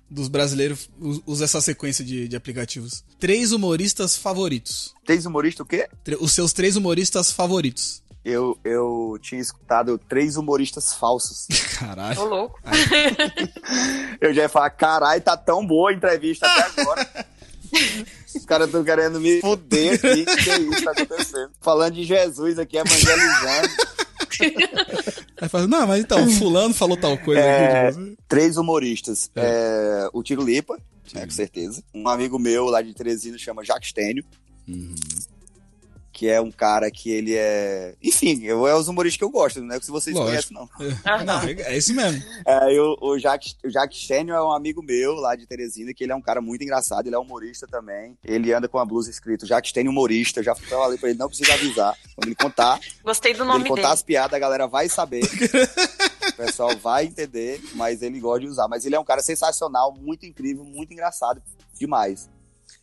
dos brasileiros us- usa essa sequência de, de aplicativos. Três humoristas favoritos. Tem humorista o quê? Tre- Os seus três humoristas favoritos. Eu, eu tinha escutado três humoristas falsos. Caralho. Tô louco. Eu já ia falar, caralho, tá tão boa a entrevista até agora. Os caras estão querendo me fuder aqui. Que é isso que tá acontecendo? Falando de Jesus aqui, evangelizando. Aí fala, não, mas então, fulano falou tal coisa É. aqui. Três humoristas. É, o Tiro Lipa, né, com certeza. Um amigo meu lá de Teresina chama Jacques Stênio. Uhum. Que é um cara que ele é. Enfim, eu, é os humoristas que eu gosto, não é que vocês Lógico. conhecem, não. Ah, Não, é, é isso mesmo. É, eu- o Jacques, o Jacques é um amigo meu lá de Teresina, que ele é um cara muito engraçado, ele é humorista também. Ele anda com a blusa escrito Jacques Stênio humorista, eu já falei pra ele, não precisa avisar. Quando ele contar, Gostei do quando nome ele contar dele. as piadas, a galera vai saber. o pessoal vai entender, mas ele gosta de usar. Mas ele é um cara sensacional, muito incrível, muito engraçado, demais.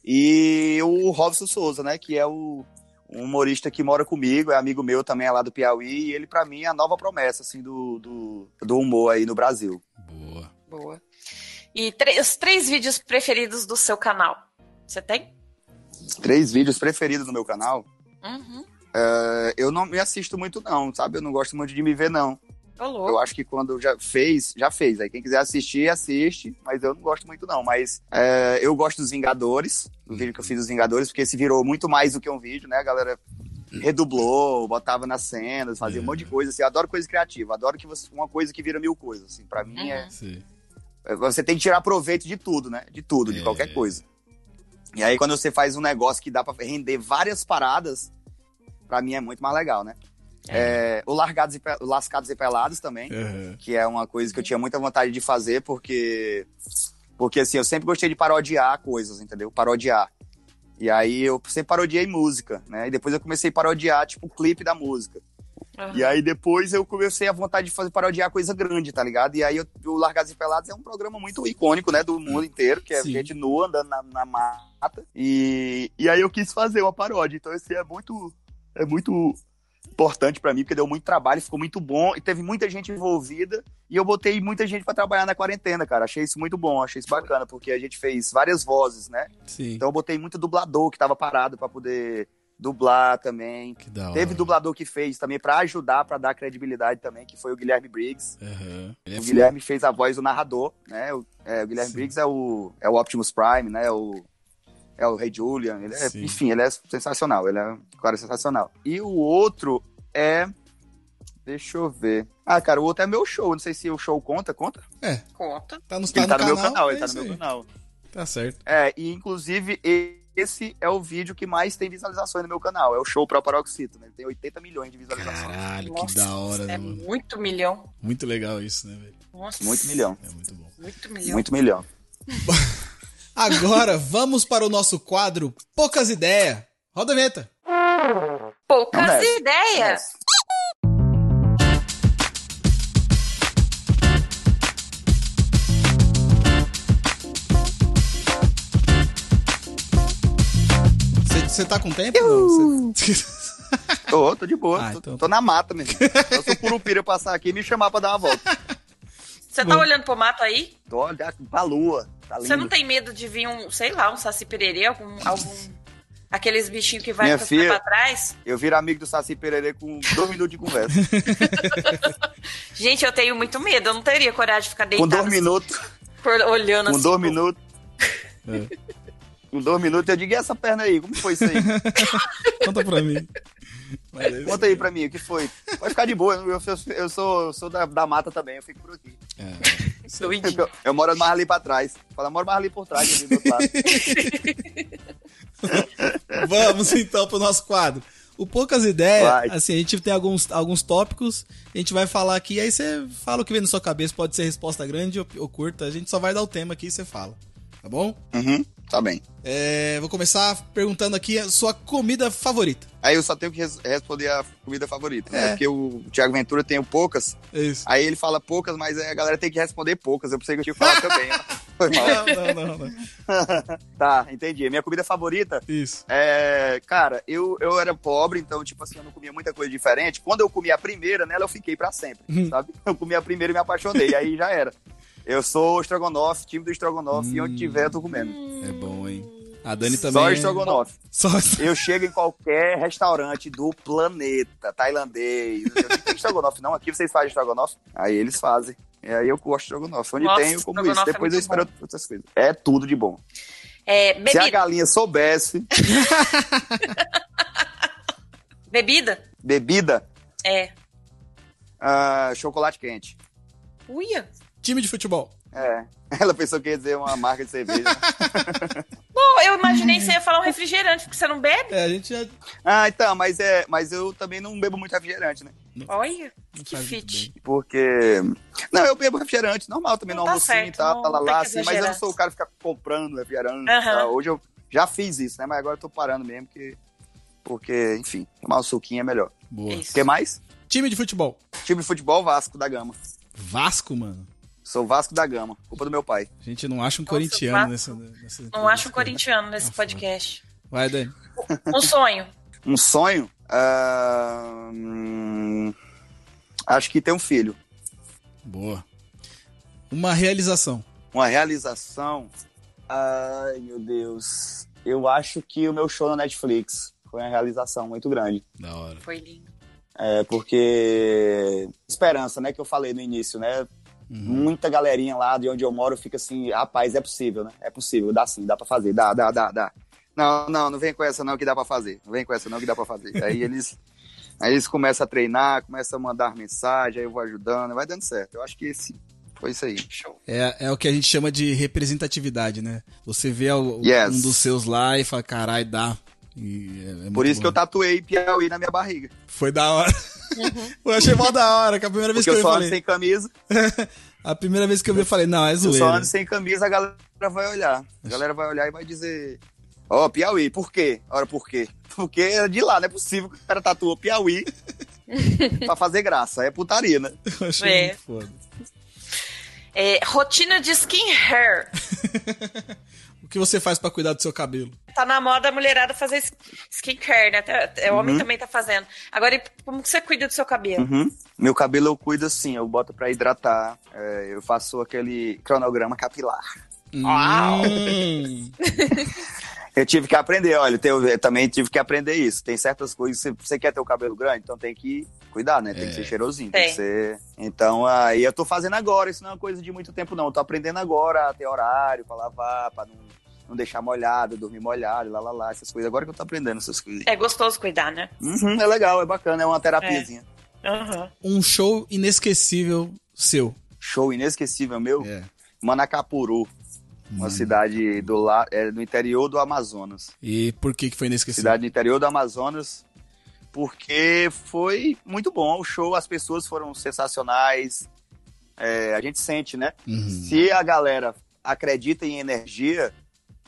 E o Robson Souza, né, que é o um humorista que mora comigo, é amigo meu também, é lá do Piauí, e ele pra mim é a nova promessa, assim, do, do, do humor aí no Brasil. Boa. Boa. E os três vídeos preferidos do seu canal. Você tem? Três vídeos preferidos no meu canal. Uhum. É, eu não me assisto muito, não, sabe? Eu não gosto muito de me ver, não. Tô Eu acho que quando já fez, já fez. Aí quem quiser assistir, assiste. Mas eu não gosto muito, não. Mas é, eu gosto dos Vingadores, do vídeo que eu fiz dos Vingadores, porque esse virou muito mais do que um vídeo, né? A galera redublou, botava nas cenas, fazia um monte de coisa. Assim, eu adoro coisa criativa. Adoro que você, uma coisa que vira mil coisas. Assim, pra mim é. Sim. É, Você tem que tirar proveito de tudo, né? De tudo, de É. qualquer coisa. E aí, quando você faz um negócio que dá pra render várias paradas, pra mim é muito mais legal, né? É, o Largados e o Lascados e Pelados também, Uhum. que é uma coisa que eu tinha muita vontade de fazer, porque. Porque assim, eu sempre gostei de parodiar coisas, entendeu? Parodiar. E aí eu sempre parodiei música, né? E depois eu comecei a parodiar, tipo, o clipe da música. Uhum. E aí depois eu comecei a vontade de fazer parodiar coisa grande, tá ligado? E aí eu- o Largados e Pelados é um programa muito icônico, né, do mundo inteiro, que é Sim. gente nua andando na, na mata. E, e aí eu quis fazer uma paródia. Então esse é muito é muito importante pra mim, porque deu muito trabalho, ficou muito bom e teve muita gente envolvida. E eu botei muita gente pra trabalhar na quarentena, cara. Achei isso muito bom, achei isso bacana, porque a gente fez várias vozes, né? Sim. Então eu botei muito dublador que tava parado pra poder dublar também. Teve dublador que fez também pra ajudar, pra dar credibilidade também, que foi o Guilherme Briggs. Uhum. É O. Guilherme fez a voz do narrador, né? O, é, o Guilherme Sim. Briggs é o, é o Optimus Prime, né? O, é o Rei Julian. Ele é- enfim, ele é sensacional. Ele é um cara sensacional. E o outro é. Deixa eu ver. Ah, cara, o outro é meu show. Não sei se o show conta, conta? Conta. Tá, no, tá Ele tá no, meu canal, canal, é ele tá no meu aí. canal. Tá certo. É, e inclusive esse é o vídeo que mais tem visualizações no meu canal. É o show Pro Paroxítono. Ele tem 80 milhões de visualizações. Caralho, Nossa, que da hora, né, É mano? muito milhão. Muito legal isso, né, velho? Nossa. Muito milhão. É muito bom. Muito milhão. Muito milhão. Agora vamos para o nosso quadro Poucas Ideias. Roda a vinheta. Poucas Não ideias. Você tá com tempo? Não? Cê- Tô, tô de boa. Ah, tô, então tô na mata mesmo. Eu sou curupira passar aqui e me chamar pra dar uma volta. Você tá Bom. olhando pro mato aí? Tô olhando pra lua. Tá lindo. Você não tem medo de vir um, sei lá, um saci pererê, algum, algum aqueles bichinhos que vai Minha pra, filha- pra trás? Eu viro amigo do Saci Pererê com dois minutos de conversa. Gente, eu tenho muito medo. Eu não teria coragem de ficar com deitado dois minutos. por- olhando Com assim. dois minutos. É. Com dois minutos eu digo, e essa perna aí? Como foi isso aí? Conta pra mim. Mas é. Conta aí pra mim, o que foi? Pode ficar de boa, eu, eu, eu sou, eu sou da, da mata também, eu fico por aqui. É. Doidinho. Eu, eu moro mais ali pra trás. Fala, moro mais ali por trás, ali do outro lado. Vamos então pro nosso quadro. O Poucas Ideias, Vai. assim, a gente tem alguns, alguns tópicos, a gente vai falar aqui, aí você fala o que vem na sua cabeça, pode ser resposta grande ou, ou curta, a gente só vai dar o tema aqui e você fala, tá bom? Uhum, tá bem. É, vou começar perguntando aqui a sua comida favorita. Aí eu só tenho que res- responder a comida favorita, né? É. Porque o Thiago Ventura tem poucas, isso. aí ele fala poucas, mas a galera tem que responder poucas. Eu pensei que eu tinha que falar também. Foi mal. Não, não, não, não. tá, entendi. Minha comida favorita Isso. é. Cara, eu, eu era pobre, então, tipo assim, eu não comia muita coisa diferente. Quando eu comi a primeira, nela eu fiquei pra sempre, Hum. sabe? Eu comi a primeira e me apaixonei, aí já era. Eu sou estrogonofe, time do estrogonofe, e onde Hum. tiver eu tô comendo. É bom, hein? A Dani também. Só é- estrogonofe. Só Eu chego em qualquer restaurante do planeta, tailandês. Eu digo, tem estrogonofe, não? Aqui vocês fazem estrogonofe? Aí eles fazem. E aí eu gosto de estrogonofe. Onde Nossa, tem, eu como isso. é Depois eu muito espero outras coisas. É tudo de bom. É, Se a bebida. galinha soubesse, Bebida? bebida, É. ah, chocolate quente. Uia. Time de futebol. É. Ela pensou que ia dizer uma marca de cerveja. Bom, eu imaginei que você ia falar um refrigerante, porque você não bebe. É, a gente já ah, então, mas é, mas eu também não bebo muito refrigerante, né? Olha, não que fit. Porque. Não, eu bebo refrigerante normal também Não no tá almocinho e certo, não- tá lá, não lá, assim, mas eu não sou o cara que fica comprando refrigerante. Aham. tal. Hoje eu já fiz isso, né? Mas agora eu tô parando mesmo, porque. Porque, enfim, tomar um suquinho é melhor. Boa. O que mais? Time de futebol. Time de futebol Vasco da Gama. Vasco, mano. Sou Vasco da Gama, culpa do meu pai. A gente não acha um Nossa, corintiano nessa, nessa. Não acho um nessa- corintiano nesse Ah, podcast. Vai, Dani. Um sonho. Um sonho? Hum, acho que ter um filho. Boa. Uma realização. Uma realização. Ai, meu Deus. Eu acho que o meu show na Netflix foi uma realização muito grande. Da hora. Foi lindo. É, porque. Esperança, né? Que eu falei no início, né? Uhum. Muita galerinha lá de onde eu moro fica assim, rapaz, é possível, né? É possível, dá sim, dá pra fazer, dá, dá, dá, dá. Não, não, não vem com essa não que dá pra fazer. Não vem com essa não que dá pra fazer. Aí eles. Aí eles começam a treinar, começam a mandar mensagem, aí eu vou ajudando, vai dando certo. Eu acho que esse foi isso aí. Show. É, é o que a gente chama de representatividade, né? Você vê o- Yes. um dos seus lá e fala, carai, dá. E é- é Por isso que eu bom. tatuei Piauí na minha barriga. Foi da hora. eu achei mó da hora, que a primeira vez Porque que eu, eu vi, só ando falei. sem camisa. A primeira vez que eu vi, eu falei, não, é Se eu só zoeira. ando sem camisa, a galera vai olhar. A galera vai olhar e vai dizer. Ó, Piauí, por quê? Ora, por quê? Porque é de lá, não é possível que o cara tatuou Piauí pra fazer graça. É putaria, né? Eu achei É. muito foda. É, rotina de skin hair. O que você faz pra cuidar do seu cabelo? Tá na moda a mulherada fazer skincare, né? Até- O homem Uhum. também tá fazendo. Agora, e como que você cuida do seu cabelo? Uhum. Meu cabelo eu cuido assim, eu boto pra hidratar. é, eu faço aquele cronograma capilar. Uau! Hum. Eu tive que aprender, olha, eu, eu também tive que aprender isso. Tem certas coisas, se você quer ter o cabelo grande, então tem que cuidar, né? Tem É. que ser cheirosinho, tem. Tem. que ser. Então, aí eu tô fazendo agora, isso não é uma coisa de muito tempo, não. Eu tô aprendendo agora a ter horário pra lavar, pra não, não deixar molhado, dormir molhado, lá, lá, lá, essas coisas. Agora que eu tô aprendendo essas coisas. É gostoso cuidar, né? Uhum, é legal, é bacana, é uma terapiazinha. Aham. Um show inesquecível seu. Show inesquecível meu, É. Manacapuru, uma Hum. cidade do, la, é, do interior do Amazonas. E por que, que foi inesquecível? cidade do interior do Amazonas, porque foi muito bom o show, as pessoas foram sensacionais. É, a gente sente, né? Uhum. Se a galera acredita em energia,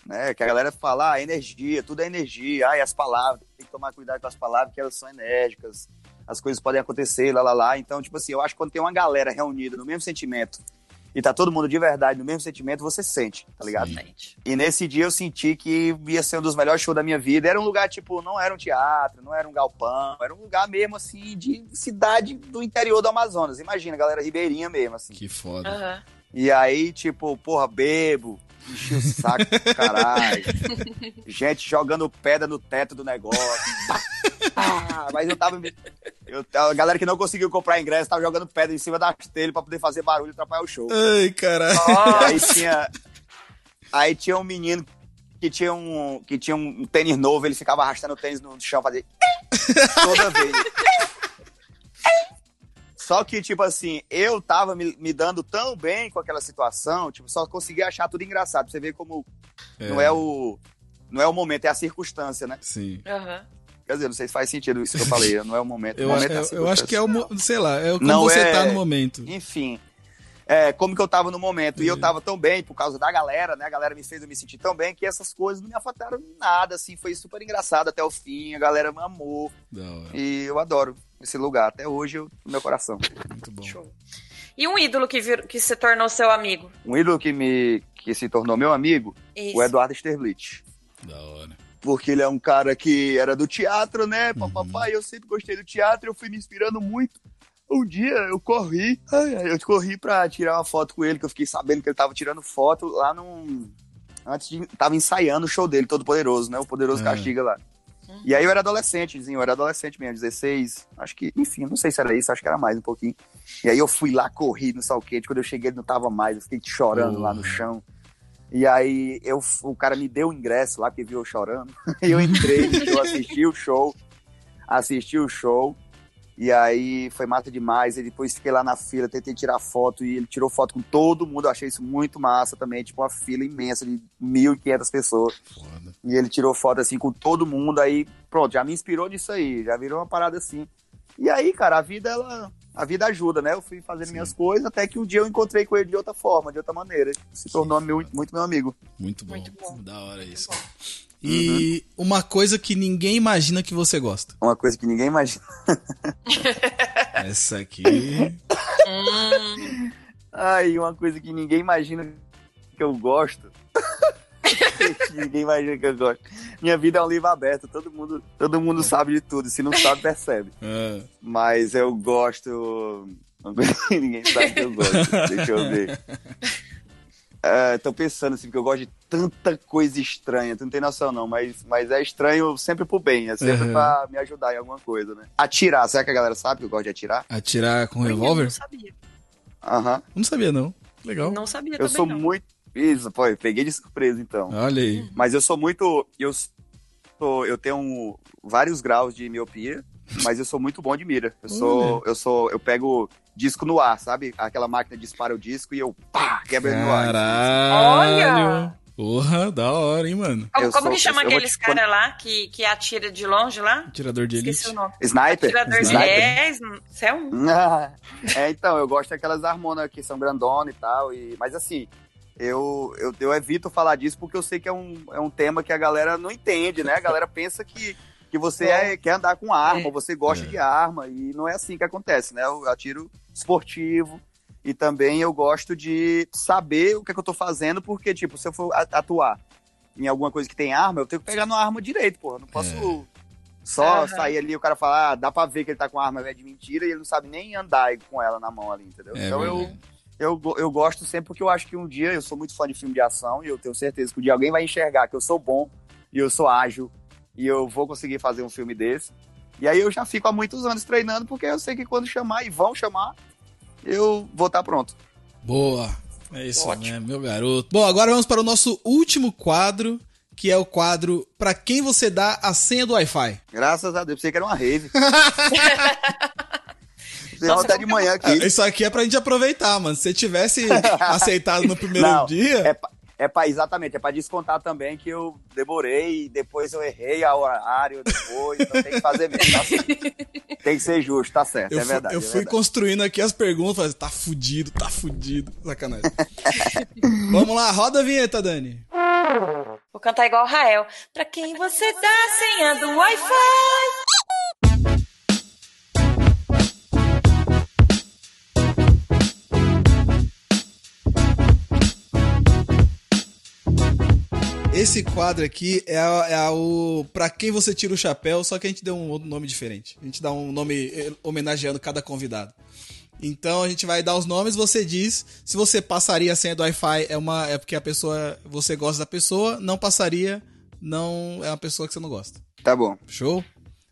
né? Que a galera fala, ah, energia, tudo é energia, ah, e as palavras, tem que tomar cuidado com as palavras, que elas são enérgicas, as coisas podem acontecer, lá, lá, lá. Então, tipo assim, eu acho que quando tem uma galera reunida no mesmo sentimento e tá todo mundo de verdade no mesmo sentimento, você sente, tá ligado? Sim. E nesse dia eu senti que ia ser um dos melhores shows da minha vida. Era um lugar, tipo, não era um teatro, não era um galpão, era um lugar mesmo, assim, de cidade do interior do Amazonas. Imagina, galera ribeirinha mesmo, assim. Que foda. Aham. E aí, tipo, porra, bebo, enchi o saco do caralho. Gente jogando pedra no teto do negócio. Ah, mas eu tava. Eu, a galera que não conseguiu comprar ingresso tava jogando pedra em cima das telhas pra poder fazer barulho e atrapalhar o show. Ai, caralho. E aí tinha. Aí tinha um menino que tinha um, que tinha um tênis novo, ele ficava arrastando o tênis no chão, fazia. Toda vez. Só que, tipo assim, eu tava me, me dando tão bem com aquela situação, tipo, só conseguia achar tudo engraçado. Você ver como não é o. Não é o momento, é a circunstância, né? Sim. Aham. Quer dizer, não sei se faz sentido isso que eu falei, não é o momento. Eu, o momento eu- é a eu acho que é o. Sei lá, é como Não você é- tá no momento. Enfim. É, como que eu tava no momento. E eu Uhum. tava tão bem por causa da galera, né? A galera me fez eu me sentir tão bem que essas coisas não me afetaram em nada, assim. Foi super engraçado até o fim. A galera me amou. Hora. E eu adoro esse lugar. Até hoje, eu, no meu coração. Muito bom. Show. E um ídolo que, vir, que se tornou seu amigo? Um ídolo que me, que se tornou meu amigo, Isso. o Eduardo Sterblitz. Da hora. Porque ele é um cara que era do teatro, né? Uhum. Papai, eu sempre gostei do teatro, eu fui me inspirando muito. Um dia eu corri, eu corri pra tirar uma foto com ele, que eu fiquei sabendo que ele tava tirando foto lá num. Antes de. Tava ensaiando o show dele, Todo Poderoso, né? O Poderoso É. Castiga lá. E aí eu era adolescentezinho, eu era adolescente mesmo, 16, acho que, enfim, não sei se era isso, acho que era mais um pouquinho. E aí eu fui lá, corri no salquete, quando eu cheguei ele não tava mais, eu fiquei chorando lá no Porra. chão. E aí eu, o cara me deu o ingresso lá, porque viu eu chorando. E eu entrei, eu assisti o show, assisti o show, e aí foi massa demais. E depois fiquei lá na fila, tentei tirar foto, e ele tirou foto com todo mundo, eu achei isso muito massa também, tipo uma fila imensa de 1.500 pessoas. E ele tirou foto assim com todo mundo, aí pronto, já me inspirou nisso aí, já virou uma parada assim. E aí, cara, a vida, ela. A vida ajuda, né? Eu fui fazendo Sim. minhas coisas, até que um dia eu encontrei com ele de outra forma, de outra maneira. Se tornou meu- muito meu amigo. Muito bom. Muito bom. Da hora isso. E uma coisa que ninguém imagina que você gosta. Uma coisa que ninguém imagina. Essa aqui. Hum, Ai, uma coisa que ninguém imagina que eu gosto. Ninguém imagina que eu gosto. Minha vida é um livro aberto, todo mundo, todo mundo sabe de tudo, se não sabe, percebe. Ah, Mas eu gosto. Ninguém sabe que eu gosto. Deixa eu ver. É, tô pensando assim, porque eu gosto de tanta coisa estranha, tu não tem noção não, mas, mas é estranho sempre pro bem, é sempre Uhum. pra me ajudar em alguma coisa, né? Atirar, será que a galera sabe que eu gosto de atirar? atirar com eu revólver? Não sabia. Aham. Não sabia, não. Legal. Não sabia Eu também, sou não. muito. Isso, pô, eu peguei de surpresa então. Olha aí. Mas eu sou muito. Eu sou. Eu tenho vários graus de miopia, mas eu sou muito bom de mira. Eu sou. Eu sou. Eu pego disco no ar, sabe? Aquela máquina dispara o disco e eu pá, quebro ele no ar. Caralho. Olha! Porra, da hora, hein, mano. Como, Eu como sou- que chama aqueles te- caras lá que, que atira de longe lá? Atirador de elite. Esqueci o nome. Sniper? Atirador de Sniper? é, você é um. Ah, é, então, eu gosto daquelas harmonas que são grandonas e tal. E, mas assim, eu, eu, eu evito falar disso porque eu sei que é um, é um tema que a galera não entende, né? A galera pensa que, que você é, quer andar com arma, É. você gosta É. de arma, e não é assim que acontece, né? Eu atiro esportivo. E também eu gosto de saber o que, é que eu tô fazendo, porque, tipo, se eu for atuar em alguma coisa que tem arma, eu tenho que pegar na arma direito, porra. Não posso É. só Aham. sair ali e o cara falar, ah, dá pra ver que ele tá com arma é de mentira e ele não sabe nem andar com ela na mão ali, entendeu? É então eu. Eu, eu gosto sempre porque eu acho que um dia, eu sou muito fã de filme de ação e eu tenho certeza que um dia alguém vai enxergar que eu sou bom e eu sou ágil e eu vou conseguir fazer um filme desse. E aí eu já fico há muitos anos treinando porque eu sei que quando chamar e vão chamar, eu vou estar pronto. Boa. É isso Ótimo. mesmo, meu garoto. Bom, agora vamos para o nosso último quadro, que é o quadro Pra quem você dá a senha do Wi-Fi. Graças a Deus, pensei que era uma rave. Nossa, de manhã Ah, aqui. Isso aqui é pra gente aproveitar, mano. Se você tivesse aceitado no primeiro Não, dia. É, pa- é pra, exatamente, é pra descontar também que eu demorei, depois eu errei a horário, depois, então tem que fazer mesmo, tá certo. Tem que ser justo, tá certo, Eu, é fui, verdade. eu é fui verdade. construindo aqui as perguntas, tá fudido, tá fudido. Sacanagem. Vamos lá, roda a vinheta, Dani. Vou cantar igual o Rael. Pra quem você dá a senha do Wi-Fi? Esse quadro aqui é, a- é a- o Pra quem você tira o chapéu, só que a gente deu um outro nome diferente. A gente dá um nome eh, homenageando cada convidado. Então a gente vai dar os nomes, você diz se você passaria a senha do Wi-Fi é uma é porque a pessoa você gosta da pessoa, não passaria, não é uma pessoa que você não gosta. Tá bom. Show?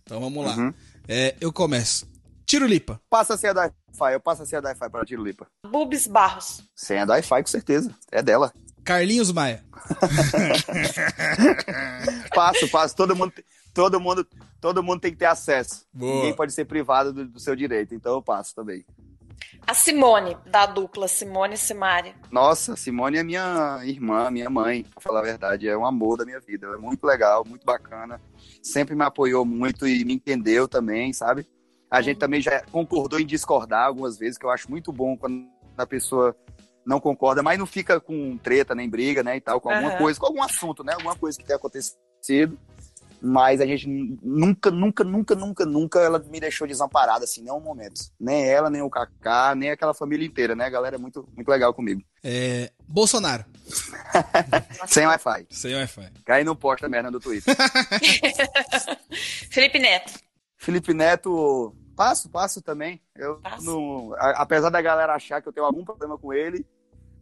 Então vamos lá. Uhum. É, eu começo. Tiro lipa. Passa a senha do Wi-Fi, eu passo a senha do Wi-Fi para Tiro Lipa. Bubis Barros. Senha do Wi-Fi, com certeza, é dela. Carlinhos Maia. Passo, passo, todo mundo, todo mundo, todo mundo tem que ter acesso. Boa. Ninguém pode ser privado do, do seu direito, então eu passo também. A Simone, da dupla Simone e Simari. Nossa, Simone é minha irmã, minha mãe, pra falar a verdade, é um amor da minha vida. É muito legal, muito bacana. Sempre me apoiou muito e me entendeu também, sabe? A gente também já concordou em discordar algumas vezes, que eu acho muito bom quando a pessoa não concorda, mas não fica com treta nem briga, né, e tal, com alguma coisa, com algum assunto, né, alguma coisa que tenha acontecido. Mas a gente nunca, nunca, nunca, nunca, nunca ela me deixou desamparada, assim, nenhum momento. Nem ela, nem o Kaká, nem aquela família inteira, né? A galera é muito, muito legal comigo. É, Bolsonaro. Sem Wi-Fi. Sem Wi-Fi. Cai no posta merda do Twitter. Felipe Neto. Felipe Neto, passo, passo também. Eu, não, a, apesar da galera achar que eu tenho algum problema com ele,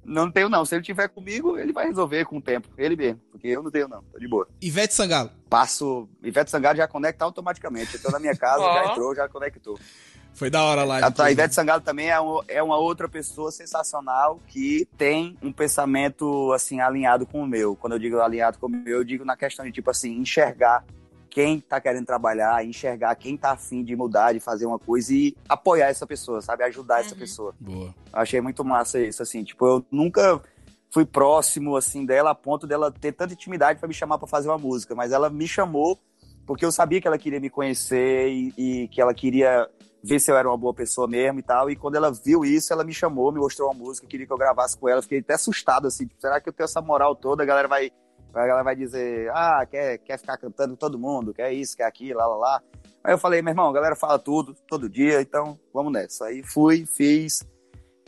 não tenho, não. Se ele tiver comigo, ele vai resolver com o tempo. Ele mesmo. Porque eu não tenho, não. Tô de boa. Ivete Sangalo. Passo. Ivete Sangalo já conecta automaticamente. Eu tô na minha casa, oh. já entrou, já conectou. Foi da hora lá. A, a Ivete Sangalo também é, um, é uma outra pessoa sensacional que tem um pensamento, assim, alinhado com o meu. Quando eu digo alinhado com o meu, eu digo na questão de, tipo assim, enxergar quem tá querendo trabalhar, enxergar quem tá afim de mudar, de fazer uma coisa e apoiar essa pessoa, sabe? Ajudar uhum. essa pessoa. Boa. Achei muito massa isso, assim. Tipo, eu nunca fui próximo, assim, dela a ponto dela ter tanta intimidade para me chamar para fazer uma música, mas ela me chamou porque eu sabia que ela queria me conhecer e, e, que ela queria ver se eu era uma boa pessoa mesmo e tal. E quando ela viu isso, ela me chamou, me mostrou uma música, queria que eu gravasse com ela. Fiquei até assustado, assim, tipo, será que eu tenho essa moral toda? A galera vai a galera vai dizer, ah, quer, quer ficar cantando todo mundo, quer isso, quer aquilo, lá, lá, lá. Aí eu falei, meu irmão, a galera fala tudo, todo dia, então vamos nessa. Aí fui, fiz,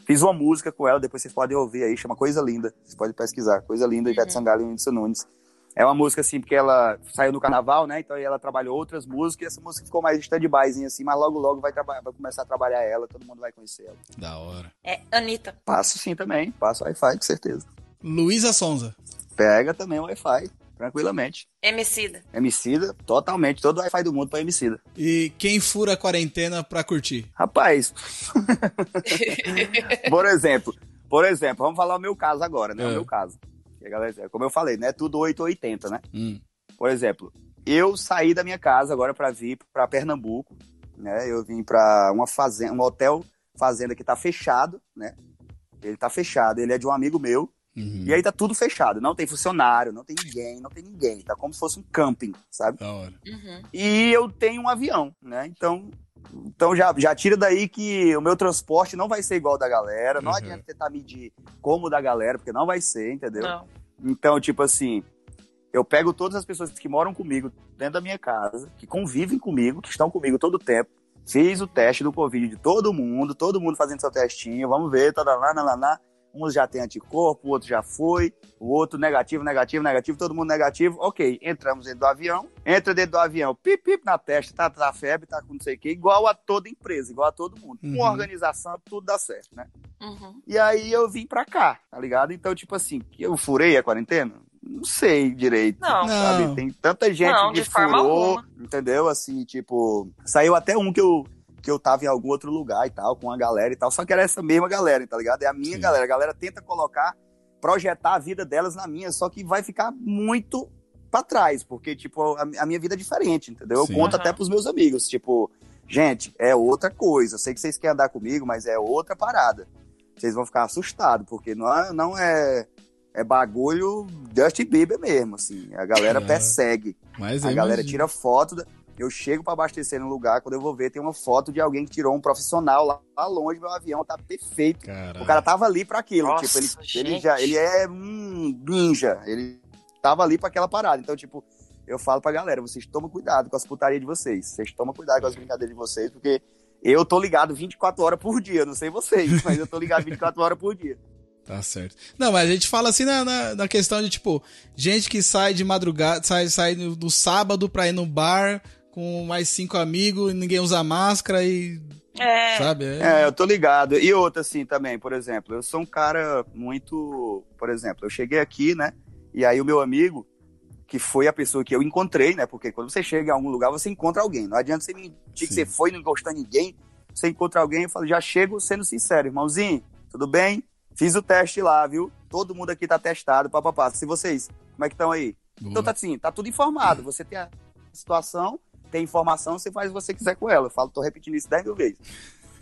fiz uma música com ela, depois vocês podem ouvir aí, chama Coisa Linda, vocês podem pesquisar, Coisa Linda, uhum. Ivete Sangalo e Whindersson Nunes. É uma música assim, porque ela saiu no carnaval, né? Então aí ela trabalhou outras músicas e essa música ficou mais stand-byzinha assim, mas logo logo vai, vai começar a trabalhar ela, todo mundo vai conhecer ela. Da hora. É, Anitta. Passo sim também, passo Wi-Fi, com certeza. Luísa Sonza. Pega também o Wi-Fi tranquilamente. Emicida. Emicida, totalmente. Todo o Wi-Fi do mundo pra Emicida. E quem fura a quarentena pra curtir? Rapaz. por exemplo, por exemplo, vamos falar o meu caso agora, né? É. O meu caso. Como eu falei, né? Tudo 8 ou 80, né? Hum. Por exemplo, eu saí da minha casa agora para vir para Pernambuco, né? Eu vim para uma fazenda, um hotel fazenda que tá fechado, né? Ele tá fechado, ele é de um amigo meu, Uhum. E aí tá tudo fechado, não tem funcionário, não tem ninguém, não tem ninguém. Tá como se fosse um camping, sabe? Da hora. Uhum. E eu tenho um avião, né? Então, então já, já tira daí que o meu transporte não vai ser igual da galera. Não uhum. adianta tentar medir como da galera, porque não vai ser, entendeu? Não. Então, tipo assim, eu pego todas as pessoas que moram comigo dentro da minha casa, que convivem comigo, que estão comigo todo o tempo. Fiz o teste do Covid de todo mundo, todo mundo fazendo seu testinho, vamos ver, tá lá, lá, lá, lá. Uns já tem anticorpo, o outro já foi, o outro negativo, negativo, negativo, todo mundo negativo. Ok, entramos dentro do avião, entra dentro do avião, pip, pip na testa, tá, tá febre, tá com não sei o quê, igual a toda empresa, igual a todo mundo. Uhum. Com organização, tudo dá certo, né? Uhum. E aí eu vim pra cá, tá ligado? Então, tipo assim, eu furei a quarentena? Não sei direito. Não. Sabe? Tem tanta gente não, que furou, entendeu? Assim, tipo, saiu até um que eu que eu tava em algum outro lugar e tal, com a galera e tal. Só que era essa mesma galera, tá ligado? É a minha Sim. galera. A galera tenta colocar, projetar a vida delas na minha, só que vai ficar muito para trás, porque, tipo, a, a, minha vida é diferente, entendeu? Sim. Eu conto uhum. até pros meus amigos, tipo, gente, é outra coisa. Eu sei que vocês querem andar comigo, mas é outra parada. Vocês vão ficar assustados, porque não é, não é, é bagulho Justin Bieber mesmo, assim. A galera é. persegue. Mas a galera tira foto. Da eu chego para abastecer no lugar, quando eu vou ver, tem uma foto de alguém que tirou um profissional lá, lá longe, meu avião tá perfeito. Caralho. O cara tava ali para aquilo, Nossa, tipo, ele, ele já, ele é um ninja, ele tava ali para aquela parada. Então, tipo, eu falo pra galera, vocês tomam cuidado com as putarias de vocês, vocês tomam cuidado com as brincadeiras de vocês, porque eu tô ligado 24 horas por dia, não sei vocês, mas eu tô ligado 24 horas por dia. Tá certo. Não, mas a gente fala assim na, na, na, questão de, tipo, gente que sai de madrugada, sai, sai no, no sábado pra ir no bar, com mais cinco amigos, ninguém usa máscara e. É. Sabe? É... é, eu tô ligado. E outra, assim, também, por exemplo, eu sou um cara muito. Por exemplo, eu cheguei aqui, né? E aí o meu amigo, que foi a pessoa que eu encontrei, né? Porque quando você chega em algum lugar, você encontra alguém. Não adianta você mentir que você foi e não encostou ninguém. Você encontra alguém e fala, já chego sendo sincero, irmãozinho, tudo bem? Fiz o teste lá, viu? Todo mundo aqui tá testado, papapá. Se vocês, como é que estão aí? Boa. Então tá assim, tá tudo informado. Você tem a situação, tem informação, você faz o que você quiser com ela. Eu falo, tô repetindo isso 10 mil vezes.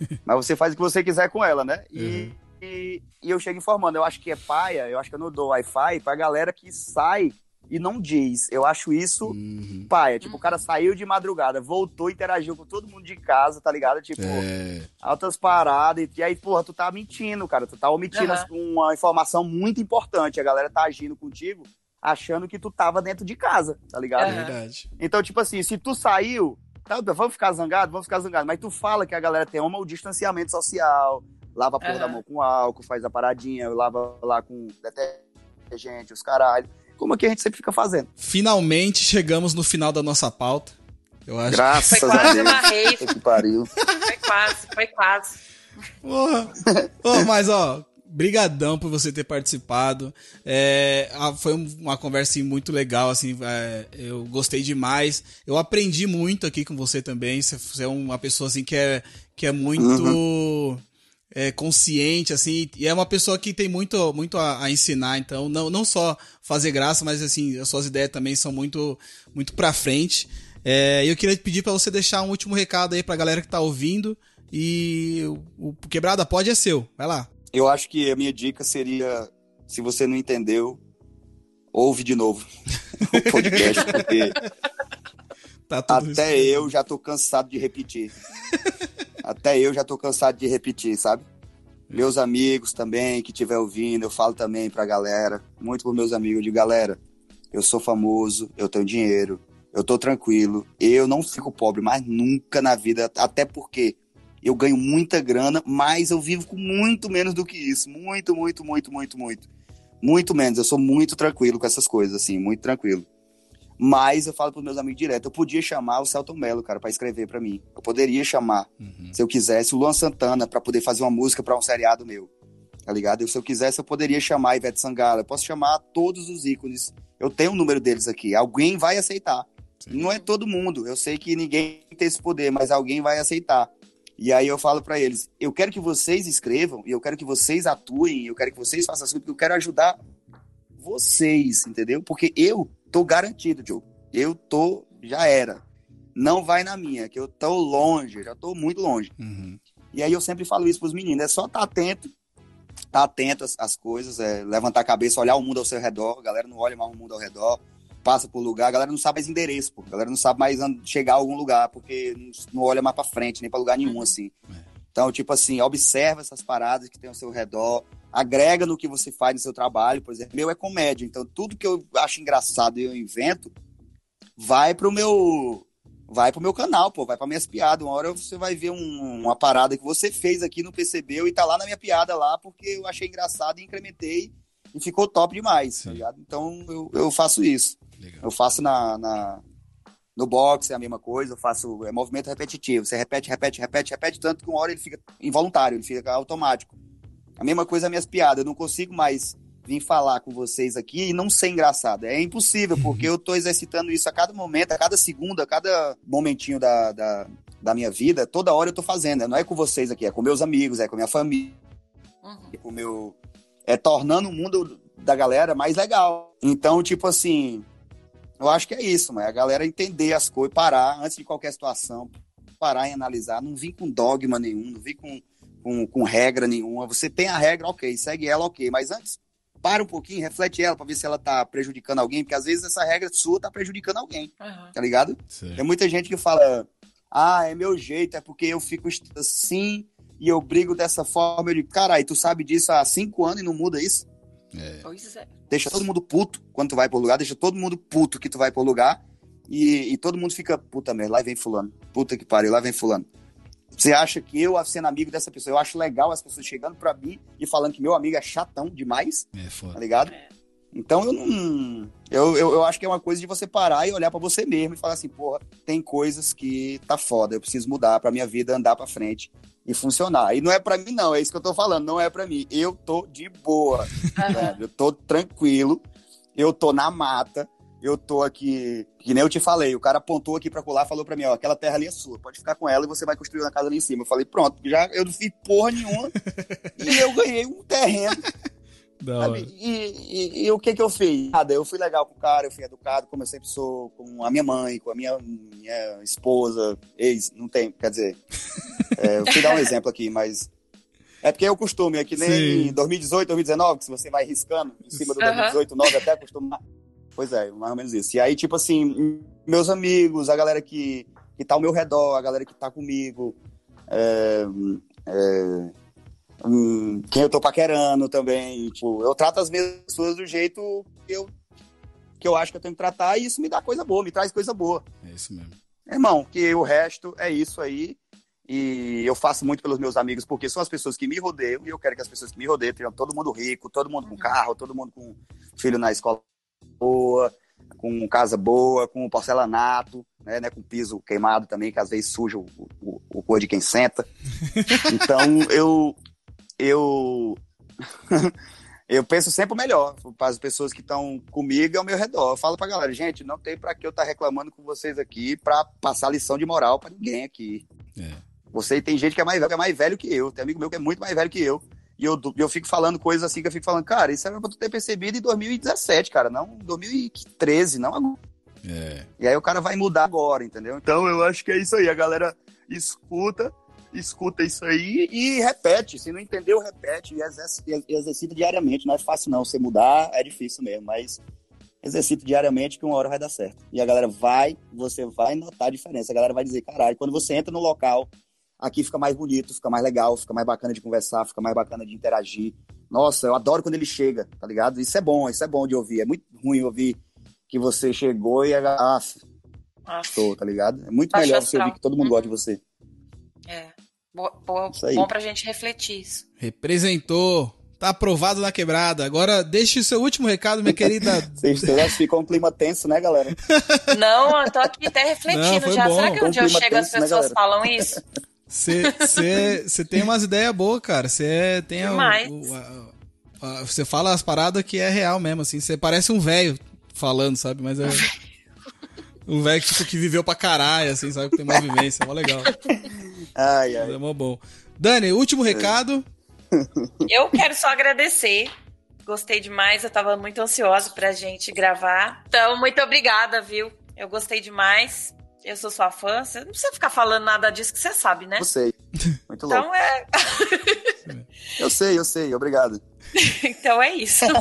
Mas você faz o que você quiser com ela, né? E, uhum. e, e, eu chego informando. Eu acho que é paia, eu acho que eu não dou Wi-Fi pra galera que sai e não diz. Eu acho isso uhum. paia. Tipo, o cara saiu de madrugada, voltou, interagiu com todo mundo de casa, tá ligado? Tipo, é. altas paradas. E aí, porra, tu tá mentindo, cara. Tu tá omitindo uhum. uma informação muito importante. A galera tá agindo contigo achando que tu tava dentro de casa, tá ligado? É verdade. Então, tipo assim, se tu saiu, tá, vamos ficar zangado, vamos ficar zangado, mas tu fala que a galera tem uma, o distanciamento social, lava a porra da mão com álcool, faz a paradinha, lava lá com detergente, os caralho. Como aqui a gente sempre fica fazendo. Finalmente chegamos no final da nossa pauta. Eu acho. Graças Foi a quase Deus. uma rave. Que pariu. Foi quase, foi quase. Porra. Ô, mas, ó, brigadão por você ter participado. É, a- foi um- uma conversa assim, muito legal, assim, é, eu gostei demais. Eu aprendi muito aqui com você também. Você, é uma pessoa assim que é, que é muito é, consciente, assim, e é uma pessoa que tem muito, muito a, a ensinar. Então, não, não só fazer graça, mas assim, as suas ideias também são muito, muito pra frente. É, eu queria pedir pra você deixar um último recado aí pra galera que tá ouvindo. E o, o Quebrada Pode é seu. Vai lá. Eu acho que a minha dica seria, se você não entendeu, ouve de novo o podcast, porque Tá até isso. eu já tô cansado de repetir. Até eu já tô cansado de repetir, sabe? Meus amigos também, que estiver ouvindo, eu falo também pra galera, muito pros meus amigos, de galera, eu sou famoso, eu tenho dinheiro, eu tô tranquilo, eu não fico pobre mais nunca na vida, até porque eu ganho muita grana, mas eu vivo com muito menos do que isso, muito, muito, muito, muito, muito. Muito menos, eu sou muito tranquilo com essas coisas, assim, muito tranquilo. Mas eu falo pros meus amigos direto, eu podia chamar o Celton Mello, cara, pra escrever pra mim. Eu poderia chamar, Uhum. se eu quisesse, o Luan Santana pra poder fazer uma música pra um seriado meu. Tá ligado? Eu, se eu quisesse, eu poderia chamar a Ivete Sangalo. Eu posso chamar todos os ícones. Eu tenho o número deles aqui. Alguém vai aceitar. Sim. Não é todo mundo. Eu sei que ninguém tem esse poder, mas alguém vai aceitar. E aí eu falo pra eles: eu quero que vocês escrevam, e eu quero que vocês atuem, eu quero que vocês façam as coisas, porque eu quero ajudar vocês, entendeu? Porque eu tô garantido, Joe. Eu tô, já era. Não vai na minha, que eu tô longe, já tô muito longe. Uhum. E aí eu sempre falo isso pros meninos, é só estar atento, estar atento às, às coisas, é, levantar a cabeça, olhar o mundo ao seu redor, a galera não olha mais o mundo ao redor, passa por lugar, a galera não sabe mais endereço, pô. a galera não sabe mais chegar a algum lugar, porque não, não olha mais pra frente, nem pra lugar nenhum, Uhum. assim. É. Então, tipo assim, observa essas paradas que tem ao seu redor, agrega no que você faz no seu trabalho, por exemplo, meu é comédia, então tudo que eu acho engraçado e eu invento, vai pro meu vai pro meu canal, pô, vai pra minhas piadas. Uma hora você vai ver um- uma parada que você fez aqui, não percebeu, e tá lá na minha piada lá, porque eu achei engraçado e incrementei e ficou top demais, Sim. tá ligado? Então eu, eu faço isso. Legal. Eu faço na, na- no boxe é a mesma coisa, eu faço é movimento repetitivo. Você repete, repete, repete, repete, tanto que uma hora ele fica involuntário, ele fica automático. A mesma coisa as minhas piadas, eu não consigo mais vir falar com vocês aqui e não ser engraçado. É impossível, porque eu tô exercitando isso a cada momento, a cada segundo, a cada momentinho da, da, da minha vida, toda hora eu tô fazendo. Não é com vocês aqui, é com meus amigos, é com minha família Uhum. com o meu. É tornando o mundo da galera mais legal. Então, tipo assim, eu acho que é isso, mas a galera entender as coisas, parar antes de qualquer situação, parar e analisar, não vir com dogma nenhum, não vir com, com, com regra nenhuma. Você tem a regra, ok, segue ela, ok, mas antes. Para um pouquinho, reflete ela pra ver se ela tá prejudicando alguém, porque às vezes essa regra sua tá prejudicando alguém, Uhum. tá ligado? Certo. Tem muita gente que fala, ah, é meu jeito, é porque eu fico assim e eu brigo dessa forma. Eu digo, caralho, tu sabe disso há cinco anos e não muda isso? É. Pois é. Deixa todo mundo puto quando tu vai pro lugar, deixa todo mundo puto que tu vai pro lugar e, e todo mundo fica, puta merda, lá vem fulano, puta que pariu, lá vem fulano. Você acha que eu, sendo amigo dessa pessoa, eu acho legal as pessoas chegando pra mim e falando que meu amigo é chatão demais, É tá foda. ligado? É. Então eu não. Eu, eu, eu acho que é uma coisa de você parar e olhar pra você mesmo e falar assim, porra, tem coisas que tá foda, eu preciso mudar pra minha vida andar pra frente e funcionar. E não é pra mim, não, é isso que eu tô falando, não é pra mim. Eu tô de boa, velho, eu tô tranquilo, eu tô na mata, eu tô aqui, que nem eu te falei, o cara apontou aqui pra colar, falou pra mim, ó, aquela terra ali é sua, pode ficar com ela e você vai construir uma casa ali em cima. Eu falei, pronto, já eu não fiz porra nenhuma e eu ganhei um terreno. E, e- e o que que eu fiz? Nada, eu fui legal com o cara, eu fui educado, como eu sempre sou, com a minha mãe, com a minha, minha esposa, ex, não tem, quer dizer, é, eu fui dar um exemplo aqui, mas é porque é o costume, é que nem Sim. em 2018, 2019, que se você vai riscando em cima do Aham. 2018, 9 até acostumar. Pois é, mais ou menos isso. E aí, tipo assim, meus amigos, a galera que, que tá ao meu redor, a galera que tá comigo, é, é, hum, quem eu tô paquerando também. Tipo, eu trato as pessoas do jeito que eu que eu acho que eu tenho que tratar e isso me dá coisa boa, me traz coisa boa. É isso mesmo. Irmão, que o resto é isso aí. E eu faço muito pelos meus amigos, porque são as pessoas que me rodeiam, e eu quero que as pessoas que me rodeiam tenham todo mundo rico, todo mundo com carro, todo mundo com filho na escola boa, com casa boa, com porcelanato, né, né com piso queimado também, que às vezes suja o, o, o cor de quem senta. Então eu eu eu penso sempre o melhor para as pessoas que estão comigo e ao meu redor. Eu falo para a galera, gente, não tem para que eu estar tá reclamando com vocês aqui para passar lição de moral para ninguém aqui. É. Você tem gente que é mais velho, que é mais velho que eu. Tem amigo meu que é muito mais velho que eu. E eu, eu fico falando coisas assim que eu fico falando, cara, isso era pra tu ter percebido em 2017, cara, não em 2013, não agora. É. E aí o cara vai mudar agora, entendeu? Então eu acho que é isso aí. A galera escuta, escuta isso aí e repete. Se não entendeu, repete e exercita, exercita diariamente. Não é fácil não. Você mudar é difícil mesmo, mas exercita diariamente que uma hora vai dar certo. E a galera vai, você vai notar a diferença. A galera vai dizer, caralho, quando você entra no local aqui fica mais bonito, fica mais legal, fica mais bacana de conversar, fica mais bacana de interagir. Nossa, eu adoro quando ele chega, tá ligado? Isso é bom, isso é bom de ouvir. É muito ruim ouvir que você chegou e ah, tô, tá ligado? É muito melhor você ouvir que todo mundo uhum. gosta de você. É. Bo bo bom pra gente refletir isso. Representou. Tá aprovado na quebrada. Agora deixe o seu último recado, minha querida. Vocês ficou um clima tenso, né, galera? Não, eu tô aqui até refletindo Não, já. Bom. Será que um dia eu chego tenso, as né, pessoas né, falam isso? Você tem umas ideias boas, cara. Você tem Você fala as paradas que é real mesmo, assim. Você parece um velho falando, sabe? Mas é. Um velho tipo, que viveu pra caralho, assim, sabe? Que tem uma vivência, é mó legal. Ai, ai. É mó bom. Dani, último recado. Eu quero só agradecer. Gostei demais, eu tava muito ansiosa pra gente gravar. Então, muito obrigada, viu? Eu gostei demais. Eu sou sua fã. Você não precisa ficar falando nada disso que você sabe, né? Eu sei. Muito louco. Então é. eu sei, eu sei. Obrigado. então é isso.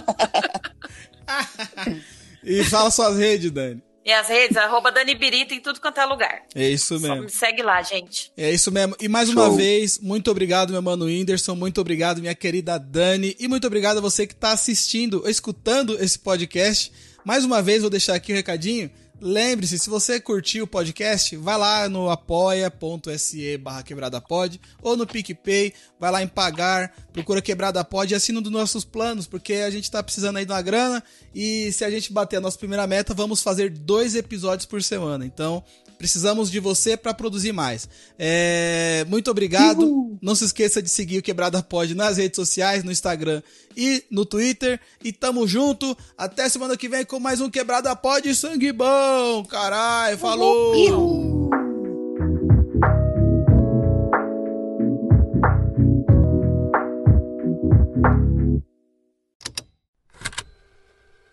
e fala suas redes, Dani. E as redes, arroba Dani Birita em tudo quanto é lugar. É isso mesmo. Só me segue lá, gente. É isso mesmo. E mais Show. uma vez, muito obrigado, meu mano Whindersson. Muito obrigado, minha querida Dani. E muito obrigado a você que está assistindo, escutando esse podcast. Mais uma vez, vou deixar aqui o um recadinho. Lembre-se, se você curtiu o podcast, vai lá no apoia.se barra quebradapod ou no PicPay, vai lá em pagar, procura Quebrada Pod e assina um dos nossos planos, porque a gente tá precisando aí de uma grana e se a gente bater a nossa primeira meta, vamos fazer dois episódios por semana. Então, Precisamos de você para produzir mais. É, muito obrigado. Uhul. Não se esqueça de seguir o Quebrada Pod nas redes sociais, no Instagram e no Twitter. E tamo junto. Até semana que vem com mais um Quebrada Pod sangue bom. Caralho, falou! Uhul.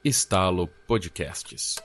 Estalo Podcasts.